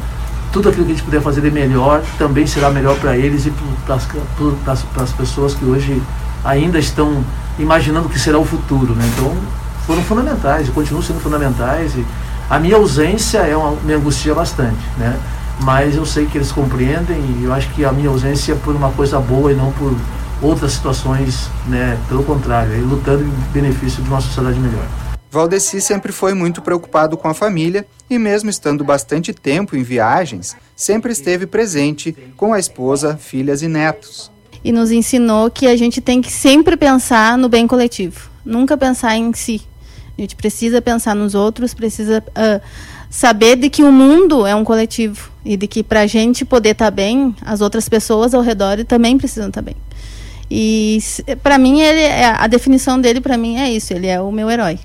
tudo aquilo que a gente puder fazer de melhor também será melhor para eles e para as pessoas que hoje ainda estão imaginando o que será o futuro. Né? Então, foram fundamentais e continuam sendo fundamentais. E a minha ausência é uma, me angustia bastante, né? Mas eu sei que eles compreendem e eu acho que a minha ausência é por uma coisa boa e não por outras situações, né? pelo contrário, é lutando em benefício de uma sociedade melhor. Valdeci sempre foi muito preocupado com a família e, mesmo estando bastante tempo em viagens, sempre esteve presente com a esposa, filhas e netos. E nos ensinou que a gente tem que sempre pensar no bem coletivo, nunca pensar em si. A gente precisa pensar nos outros, precisa uh, saber de que o mundo é um coletivo e de que para a gente poder estar tá bem, as outras pessoas ao redor também precisam estar tá bem. E para mim ele a definição dele para mim é isso, ele é o meu herói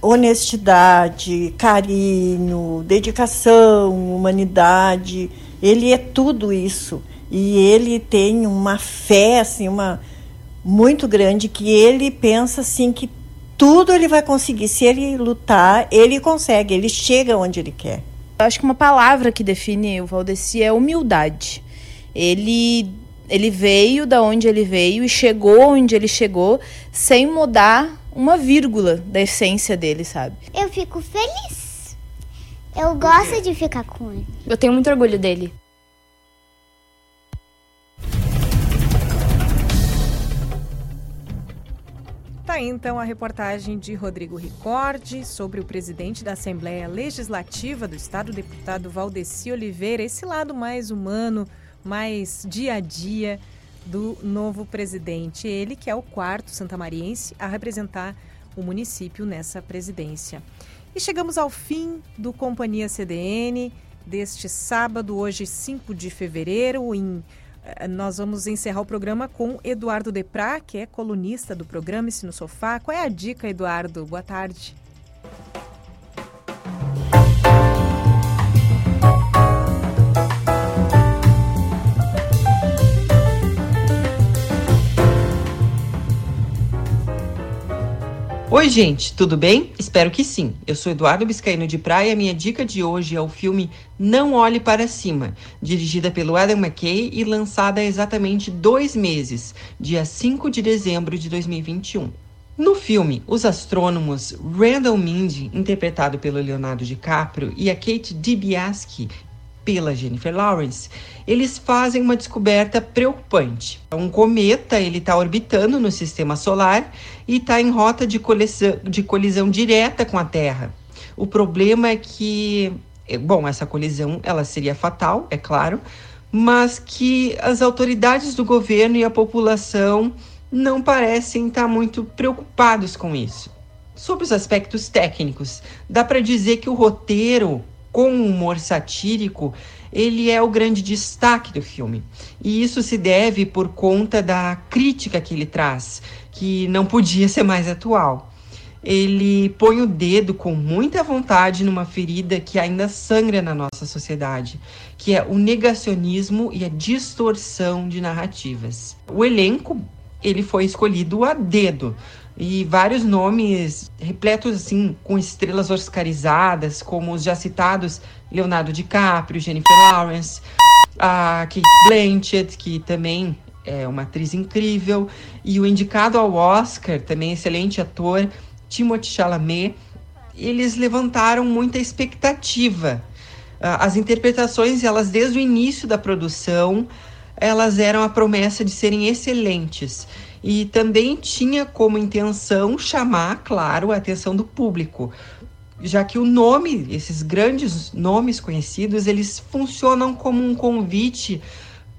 honestidade, carinho, dedicação, humanidade. Ele é tudo isso. E ele tem uma fé assim, uma muito grande que ele pensa assim que tudo ele vai conseguir. Se ele lutar, ele consegue, ele chega onde ele quer. Eu acho que uma palavra que define o Valdeci é humildade. Ele ele veio da onde ele veio e chegou onde ele chegou sem mudar uma vírgula da essência dele, sabe? Eu fico feliz. Eu gosto de ficar com ele. Eu tenho muito orgulho dele. Aí então a reportagem de Rodrigo Ricordi sobre o presidente da Assembleia Legislativa do Estado, deputado Valdeci Oliveira, esse lado mais humano, mais dia a dia do novo presidente. Ele que é o quarto santamariense a representar o município nessa presidência. E chegamos ao fim do Companhia CDN deste sábado, hoje 5 de fevereiro, em nós vamos encerrar o programa com Eduardo Deprá, que é colunista do programa Esse no Sofá. Qual é a dica, Eduardo? Boa tarde. Oi, gente, tudo bem? Espero que sim. Eu sou Eduardo Biscaíno de Praia e a minha dica de hoje é o filme Não Olhe Para Cima, dirigida pelo Adam McKay e lançada há exatamente dois meses, dia 5 de dezembro de 2021. No filme, os astrônomos Randall Mindy, interpretado pelo Leonardo DiCaprio, e a Kate DiBiase, pela Jennifer Lawrence, eles fazem uma descoberta preocupante. Um cometa ele está orbitando no sistema solar e está em rota de colisão, de colisão direta com a Terra. O problema é que, é, bom, essa colisão ela seria fatal, é claro, mas que as autoridades do governo e a população não parecem estar muito preocupados com isso. Sobre os aspectos técnicos, dá para dizer que o roteiro com humor satírico, ele é o grande destaque do filme. E isso se deve por conta da crítica que ele traz, que não podia ser mais atual. Ele põe o dedo com muita vontade numa ferida que ainda sangra na nossa sociedade, que é o negacionismo e a distorção de narrativas. O elenco ele foi escolhido a dedo e vários nomes repletos assim com estrelas oscarizadas, como os já citados Leonardo DiCaprio, Jennifer Lawrence, a Kate Blanchett, que também é uma atriz incrível, e o indicado ao Oscar, também excelente ator, Timothée Chalamet. Eles levantaram muita expectativa. Ah, as interpretações, elas desde o início da produção, elas eram a promessa de serem excelentes e também tinha como intenção chamar, claro, a atenção do público, já que o nome, esses grandes nomes conhecidos, eles funcionam como um convite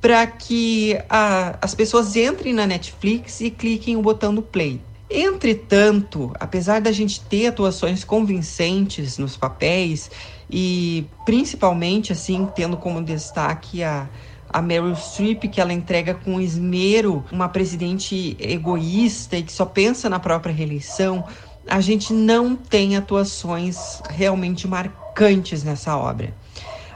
para que a, as pessoas entrem na Netflix e cliquem o botão do play. Entretanto, apesar da gente ter atuações convincentes nos papéis e principalmente assim tendo como destaque a a Meryl Streep, que ela entrega com esmero uma presidente egoísta e que só pensa na própria reeleição, a gente não tem atuações realmente marcantes nessa obra.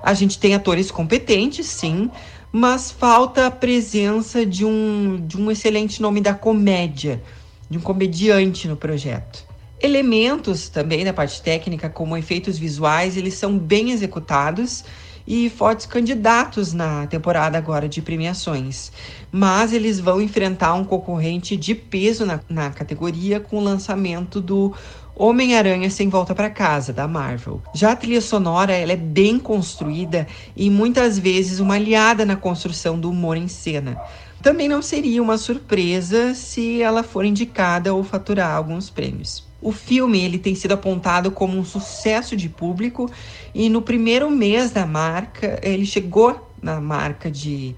A gente tem atores competentes, sim, mas falta a presença de um, de um excelente nome da comédia, de um comediante no projeto. Elementos também da parte técnica, como efeitos visuais, eles são bem executados e fortes candidatos na temporada agora de premiações. Mas eles vão enfrentar um concorrente de peso na, na categoria com o lançamento do Homem-Aranha Sem Volta para Casa, da Marvel. Já a trilha sonora ela é bem construída e muitas vezes uma aliada na construção do humor em cena. Também não seria uma surpresa se ela for indicada ou faturar alguns prêmios. O filme ele tem sido apontado como um sucesso de público e no primeiro mês da marca ele chegou na marca de,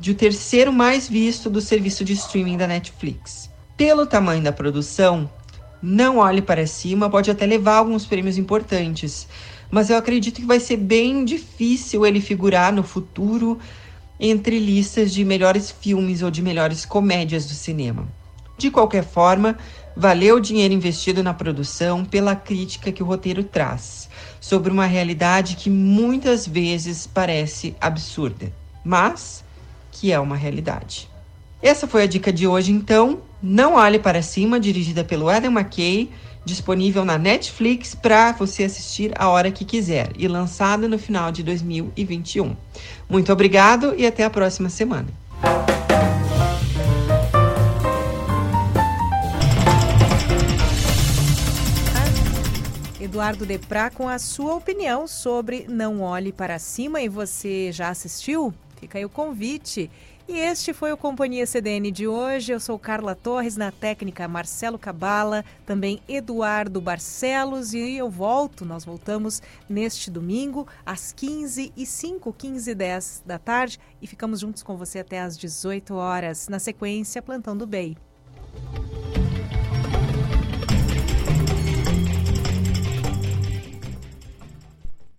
de o terceiro mais visto do serviço de streaming da Netflix. Pelo tamanho da produção, não olhe para cima, pode até levar alguns prêmios importantes, mas eu acredito que vai ser bem difícil ele figurar no futuro entre listas de melhores filmes ou de melhores comédias do cinema. De qualquer forma, valeu o dinheiro investido na produção pela crítica que o roteiro traz sobre uma realidade que muitas vezes parece absurda, mas que é uma realidade. Essa foi a dica de hoje, então. Não Olhe para Cima, dirigida pelo Adam McKay, disponível na Netflix para você assistir a hora que quiser e lançada no final de 2021. Muito obrigado e até a próxima semana. Eduardo Deprá com a sua opinião sobre Não Olhe para Cima e você já assistiu? Fica aí o convite. E este foi o Companhia CDN de hoje. Eu sou Carla Torres, na técnica Marcelo Cabala, também Eduardo Barcelos e eu volto, nós voltamos neste domingo às 15 e 5, 15 e 10 da tarde e ficamos juntos com você até às 18 horas. Na sequência, Plantão do Bem.